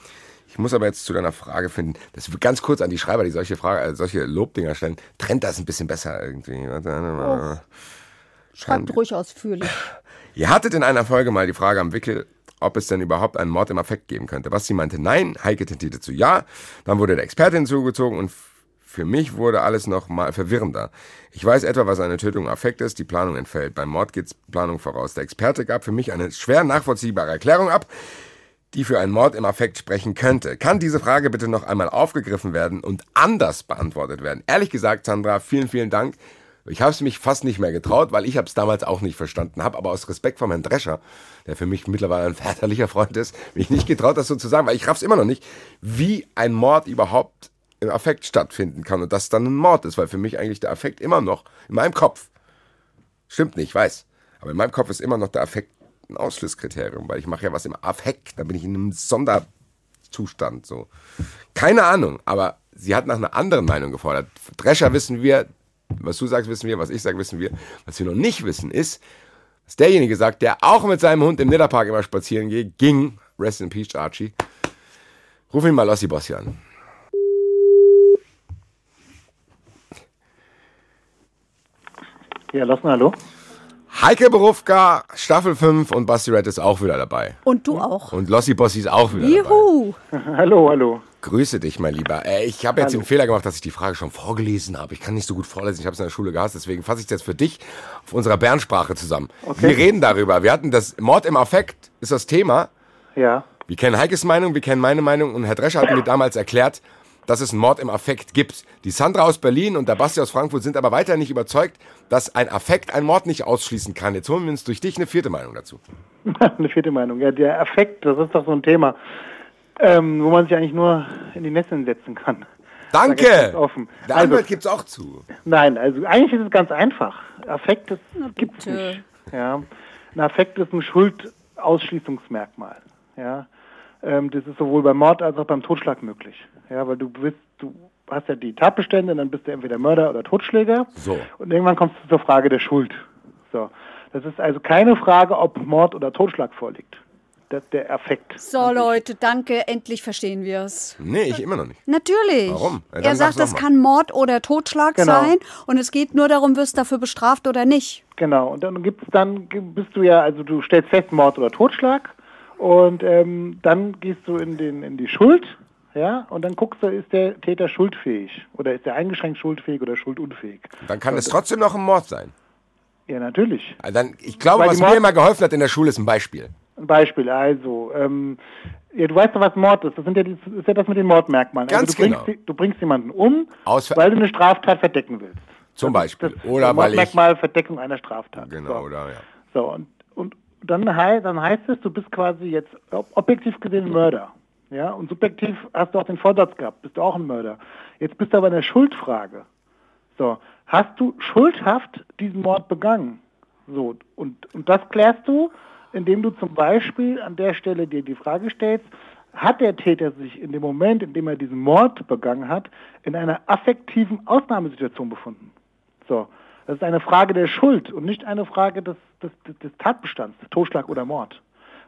ich muss aber jetzt zu deiner Frage finden. Das ganz kurz an die Schreiber, die solche Frage, äh, solche Lobdinger stellen. Trennt das ein bisschen besser irgendwie. Mal. Schreibt ruhig ausführlich. Ihr hattet in einer Folge mal die Frage am Wickel, ob es denn überhaupt einen Mord im Affekt geben könnte. Was sie meinte, nein. Heike tentierte zu ja. Dann wurde der Experte hinzugezogen und für mich wurde alles noch mal verwirrender. Ich weiß etwa, was eine Tötung im Affekt ist. Die Planung entfällt. Beim Mord geht's Planung voraus. Der Experte gab für mich eine schwer nachvollziehbare Erklärung ab, die für einen Mord im Affekt sprechen könnte. Kann diese Frage bitte noch einmal aufgegriffen werden und anders beantwortet werden? Ehrlich gesagt, Sandra, vielen, vielen Dank. Ich habe es mich fast nicht mehr getraut, weil ich habe es damals auch nicht verstanden habe, aber aus Respekt vor Herrn Drescher, der für mich mittlerweile ein väterlicher Freund ist, mich nicht getraut, das so zu sagen, weil ich raff's immer noch nicht, wie ein Mord überhaupt im Affekt stattfinden kann und das dann ein Mord ist, weil für mich eigentlich der Affekt immer noch in meinem Kopf Stimmt nicht, ich weiß. Aber in meinem Kopf ist immer noch der Affekt ein Ausschlusskriterium, weil ich mache ja was im Affekt. Da bin ich in einem Sonderzustand. So. Keine Ahnung, aber sie hat nach einer anderen Meinung gefordert. Drescher wissen wir, was du sagst, wissen wir, was ich sage, wissen wir. Was wir noch nicht wissen, ist, dass derjenige sagt, der auch mit seinem Hund im Nidderpark immer spazieren geht, ging, rest in peace, Archie. Ruf ihn mal Lossi Bossi an. Ja, lassen, hallo. Heike Berufka, Staffel 5 und Basti Red ist auch wieder dabei. Und du auch. Und Lossi Bossi ist auch wieder dabei. Juhu. [LAUGHS] Hallo, hallo. Grüße dich, mein Lieber. Äh, ich habe jetzt den Fehler gemacht, dass ich die Frage schon vorgelesen habe. Ich kann nicht so gut vorlesen, ich habe es in der Schule gehasst, deswegen fasse ich es jetzt für dich auf unserer Bernsprache zusammen. Wir reden darüber. Wir hatten das Mord im Affekt, ist das Thema. Ja, Wir kennen Heikes Meinung, wir kennen meine Meinung und Herr Drescher hat mir damals erklärt, dass es einen Mord im Affekt gibt. Die Sandra aus Berlin und der Basti aus Frankfurt sind aber weiter nicht überzeugt, dass ein Affekt einen Mord nicht ausschließen kann. Jetzt holen wir uns durch dich eine vierte Meinung dazu. [LAUGHS] eine vierte Meinung. Ja, der Affekt, das ist doch so ein Thema, ähm, wo man sich eigentlich nur in die Nesseln setzen kann. Danke! Offen. Der Also, Anwalt gibt's auch zu. nein, also eigentlich ist es ganz einfach. Affekt das gibt's bitte. nicht. Ja. Ein Affekt ist ein Schuldausschließungsmerkmal. Ja. Ähm, das ist sowohl beim Mord als auch beim Totschlag möglich. Ja, weil du bist, du hast ja die Tatbestände, dann bist du entweder Mörder oder Totschläger. So. Und irgendwann kommst du zur Frage der Schuld. So. Das ist also keine Frage, ob Mord oder Totschlag vorliegt. Das ist der Affekt. So, Leute, danke. Endlich verstehen wir es. Nee, ich immer noch nicht. Natürlich. Warum? Ja, er sagt, es mal. kann Mord oder Totschlag Genau. sein und es geht nur darum, wirst du dafür bestraft oder nicht. Genau. Und dann gibt's dann bist du ja, also du stellst fest Mord oder Totschlag und ähm, dann gehst du in den in die Schuld, ja, und dann guckst du, ist der Täter schuldfähig oder ist er eingeschränkt schuldfähig oder schuldunfähig? Dann kann es trotzdem noch ein Mord sein. Ja, natürlich. Also Dann, ich glaube, Weil was mir immer geholfen hat in der Schule, ist ein Beispiel. Ein Beispiel, also, ähm, ja, du weißt doch, was Mord ist. Das sind ja die, das ist ja das mit den Mordmerkmalen. Ganz also du bringst, genau. die- du bringst jemanden um, Aus- weil du eine Straftat verdecken willst. Zum Das Beispiel. Das Oder weil ich. Mordmerkmal Verdeckung einer Straftat. Genau, so. oder ja. So, und, und dann, hei dann heißt es, du bist quasi jetzt ob- objektiv gesehen Mörder. Ja, und subjektiv hast du auch den Vorsatz gehabt, bist du auch ein Mörder. Jetzt bist du aber in der Schuldfrage. So, hast du schuldhaft diesen Mord begangen? So, und, und das klärst du, indem du zum Beispiel an der Stelle dir die Frage stellst, hat der Täter sich in dem Moment, in dem er diesen Mord begangen hat, in einer affektiven Ausnahmesituation befunden? So, das ist eine Frage der Schuld und nicht eine Frage des, des, des, Tatbestands, Totschlag oder Mord.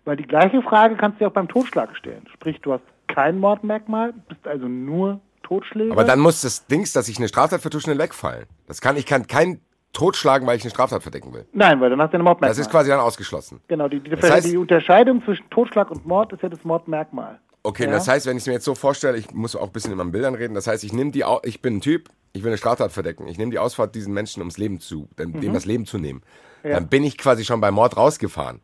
Weil die gleiche Frage kannst du dir auch beim Totschlag stellen. Sprich, du hast kein Mordmerkmal, bist also nur Totschläger. Aber dann muss das Dings, dass ich eine Straftat vertusche, wegfallen. Das kann, ich kann kein totschlagen, weil ich eine Straftat verdecken will. Nein, weil dann hast du eine Mordmerkmal. Das ist quasi dann ausgeschlossen. Genau, die, die, Das heißt- die Unterscheidung zwischen Totschlag und Mord ist ja das Mordmerkmal. Okay, Ja. das heißt, wenn ich es mir jetzt so vorstelle, ich muss auch ein bisschen in meinen Bildern reden, das heißt, ich nehme die, ich bin ein Typ, ich will eine Straftat verdecken, ich nehme die Ausfahrt diesen Menschen ums Leben zu, dem, dem das Leben zu nehmen. Mhm. Ja. Dann bin ich quasi schon beim Mord rausgefahren.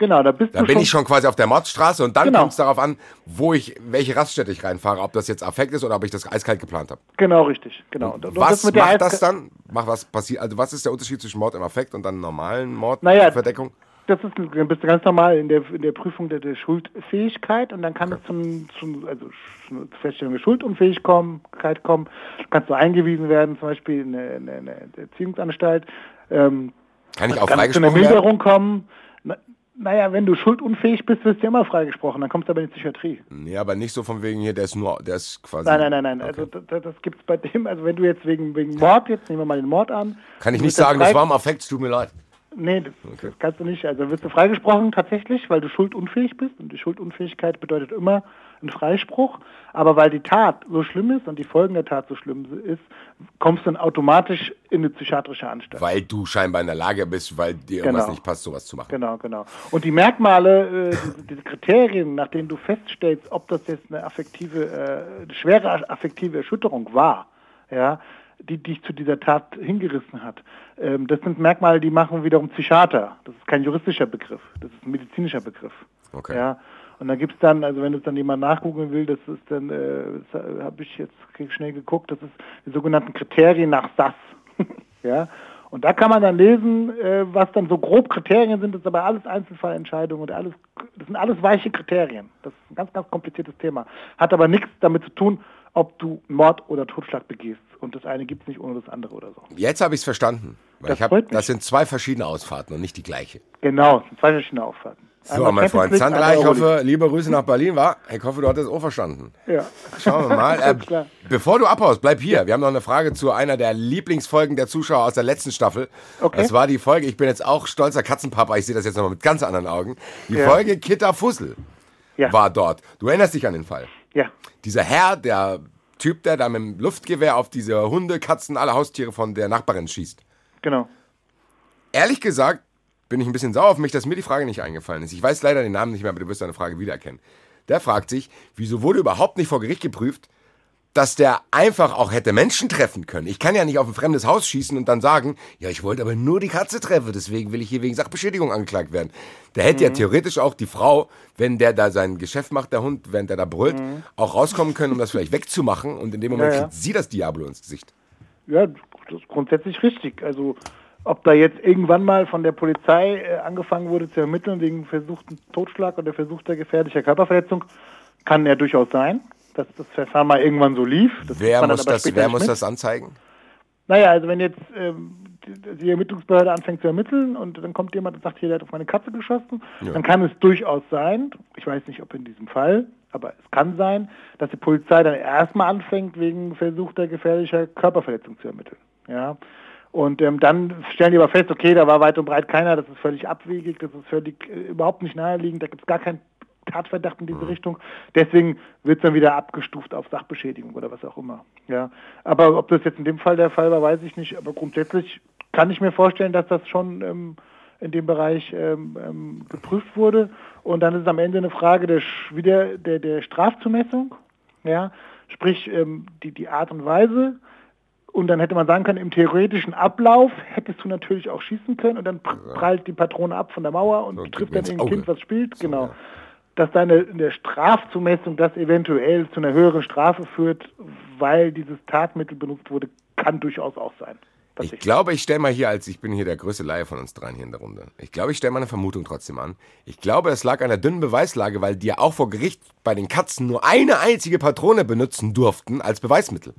Genau, da bist Dann du bin schon, ich schon quasi auf der Mordstraße und dann Genau. kommt es darauf an, wo ich, welche Raststätte ich reinfahre, ob das jetzt Affekt ist oder ob ich das eiskalt geplant habe. Genau, richtig. Genau. Und- und Was macht Eiska- das dann? Mach was passiert? Also was ist der Unterschied zwischen Mord im Affekt und dann normalen Naja, Mordverdeckung? Das ist dann bist du ganz normal in der, in der Prüfung der, der Schuldfähigkeit und dann kann es zum, zum also zur Feststellung der Schuldunfähigkeit kommen. Kannst du eingewiesen werden, zum Beispiel in eine, in eine, in eine Erziehungsanstalt. Ähm, Kann ich auch kann es zu einer freigesprochen werden? Milderung kommen. Na, naja, wenn du schuldunfähig bist, wirst du immer freigesprochen. Dann kommst du aber in die Psychiatrie. Nee, aber nicht so von wegen hier, der ist nur, der ist quasi. Nein, nein, nein, nein. Okay. Also das, das gibt es bei dem, also wenn du jetzt wegen, wegen Mord, jetzt nehmen wir mal den Mord an. Kann ich nicht sagen, das war im Affekt, tut mir leid. Nee, das, das kannst du nicht. Also wirst du freigesprochen tatsächlich, weil du schuldunfähig bist. Und die Schuldunfähigkeit bedeutet immer einen Freispruch. Aber weil die Tat so schlimm ist und die Folgen der Tat so schlimm ist, kommst du dann automatisch in eine psychiatrische Anstalt. Weil du scheinbar in der Lage bist, weil dir irgendwas Genau. nicht passt, sowas zu machen. Genau, genau. Und die Merkmale, äh, diese, diese Kriterien, nach denen du feststellst, ob das jetzt eine affektive, äh, eine schwere affektive Erschütterung war, ja, die dich zu dieser Tat hingerissen hat, ähm, das sind Merkmale, die machen wiederum Psychiater. Das ist kein juristischer Begriff, das ist ein medizinischer Begriff. Okay. Ja. Und da gibt's dann, also wenn es dann jemand nachgoogeln will, das ist dann, äh, das habe ich jetzt schnell geguckt, das ist die sogenannten Kriterien nach SAS. [LAUGHS] ja. Und da kann man dann lesen, äh, was dann so grob Kriterien sind, das ist aber alles Einzelfallentscheidungen und alles, das sind alles weiche Kriterien. Das ist ein ganz, ganz kompliziertes Thema. Hat aber nichts damit zu tun, ob du Mord oder Totschlag begehst. Und das eine gibt's nicht ohne das andere oder so. Jetzt habe ich es verstanden. Weil Das ich hab, das sind zwei verschiedene Ausfahrten und nicht die gleiche. Genau, zwei verschiedene Auffahrten. So, Einmal mein Freund Sandra, ich hoffe, liebe Grüße nach Berlin, war. Ich hoffe, du hattest es auch verstanden. Ja. Schauen wir mal. [LAUGHS] Äh, bevor du abhaust, bleib hier. Wir haben noch eine Frage zu einer der Lieblingsfolgen der Zuschauer aus der letzten Staffel. Okay. Das war die Folge, ich bin jetzt auch stolzer Katzenpapa, ich sehe das jetzt nochmal mit ganz anderen Augen. Die Ja. Folge Kitter Fussel Ja. war dort. Du erinnerst dich an den Fall. Ja. Dieser Herr, der Typ, der da mit dem Luftgewehr auf diese Hunde, Katzen, alle Haustiere von der Nachbarin schießt. Genau. Ehrlich gesagt bin ich ein bisschen sauer auf mich, dass mir die Frage nicht eingefallen ist. Ich weiß leider den Namen nicht mehr, aber du wirst deine Frage wiedererkennen. Der fragt sich, wieso wurde überhaupt nicht vor Gericht geprüft, dass der einfach auch hätte Menschen treffen können. Ich kann ja nicht auf ein fremdes Haus schießen und dann sagen, ja, ich wollte aber nur die Katze treffen, deswegen will ich hier wegen Sachbeschädigung angeklagt werden. Der hätte ja theoretisch auch die Frau, wenn der da sein Geschäft macht, der Hund, während der da brüllt, auch rauskommen können, um das vielleicht wegzumachen und in dem Moment Ja, ja. kriegt sie das Diablo ins Gesicht. Ja, das ist grundsätzlich richtig. Also ob da jetzt irgendwann mal von der Polizei äh, angefangen wurde zu ermitteln wegen versuchten Totschlag oder versuchter gefährlicher Körperverletzung, kann ja durchaus sein, dass das Verfahren mal irgendwann so lief. Das Wer muss, das, wer muss das anzeigen? Naja, also wenn jetzt ähm, die, die Ermittlungsbehörde anfängt zu ermitteln und dann kommt jemand und sagt, hier, der hat auf meine Katze geschossen, Ja. dann kann es durchaus sein, ich weiß nicht, ob in diesem Fall, aber es kann sein, dass die Polizei dann erstmal anfängt, wegen versuchter gefährlicher Körperverletzung zu ermitteln. Ja. Und ähm, dann stellen die aber fest, okay, da war weit und breit keiner, das ist völlig abwegig, das ist völlig äh, überhaupt nicht naheliegend, da gibt es gar keinen Tatverdacht in diese Richtung. Deswegen wird es dann wieder abgestuft auf Sachbeschädigung oder was auch immer. Ja. Aber ob das jetzt in dem Fall der Fall war, weiß ich nicht. Aber grundsätzlich kann ich mir vorstellen, dass das schon ähm, in dem Bereich ähm, ähm, geprüft wurde. Und dann ist es am Ende eine Frage der, wieder der, der Strafzumessung. Ja. Sprich, ähm, die, die Art und Weise. Und dann hätte man sagen können, im theoretischen Ablauf hättest du natürlich auch schießen können und dann pr- prallt die Patrone ab von der Mauer und So, trifft dann irgendein Kind, was spielt. So, genau ja. dass dann in der Strafzumessung das eventuell zu einer höheren Strafe führt, weil dieses Tatmittel benutzt wurde, kann durchaus auch sein. Ich glaube, ich stelle mal hier, als ich bin hier der größte Laie von uns dreien hier in der Runde. Ich glaube, ich stelle mal eine Vermutung trotzdem an. Ich glaube, es lag an der dünnen Beweislage, weil die ja auch vor Gericht bei den Katzen nur eine einzige Patrone benutzen durften als Beweismittel.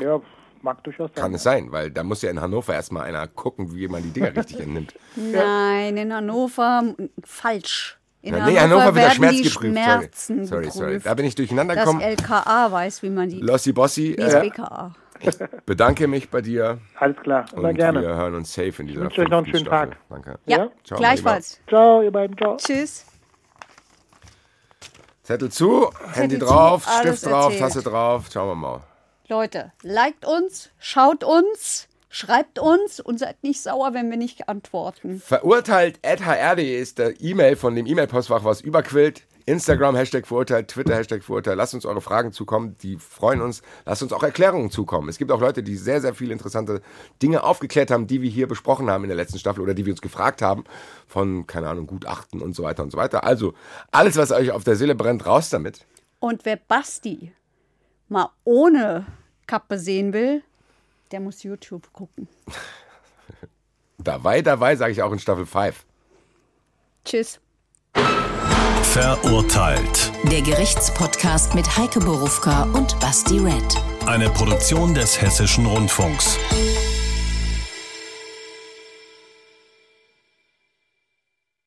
Ja, mag durchaus sein. Kann es sein, weil da muss ja in Hannover erstmal einer gucken, wie man die Dinger richtig entnimmt. [LAUGHS] Nein, in Hannover falsch. In nee, Hannover wird der Schmerz die geprüft. Schmerzen sorry, sorry, sorry. geprüft. Da bin ich durcheinander Das gekommen. LKA weiß, wie man die. Lossi Bossi, das äh, BKA. bedanke mich bei dir Alles klar, immer und gerne. wir hören uns safe in dieser wünsche euch noch einen schönen Staffel. Tag. Danke. Ja, Ja? Ciao, gleichfalls. Ciao, ihr beiden, ciao. Tschüss. Zettel zu, Handy zu, drauf, alles Stift drauf, erzählt. Tasse drauf. Schauen wir mal. Leute, liked uns, schaut uns, schreibt uns und seid nicht sauer, wenn wir nicht antworten. Verurteilt at hr.de ist der E-Mail von dem E-Mail-Postfach, was überquillt. Instagram, Hashtag Vorurteil, Twitter, Hashtag Vorurteil. Lasst uns eure Fragen zukommen, die freuen uns. Lasst uns auch Erklärungen zukommen. Es gibt auch Leute, die sehr, sehr viele interessante Dinge aufgeklärt haben, die wir hier besprochen haben in der letzten Staffel oder die wir uns gefragt haben von, keine Ahnung, Gutachten und so weiter und so weiter. Also, alles, was euch auf der Seele brennt, raus damit. Und wer Basti mal ohne Kappe sehen will, der muss YouTube gucken. Dabei, dabei, sage ich auch in Staffel 5. Tschüss. Verurteilt. Der Gerichtspodcast mit Heike Borufka und Basti Red. Eine Produktion des Hessischen Rundfunks.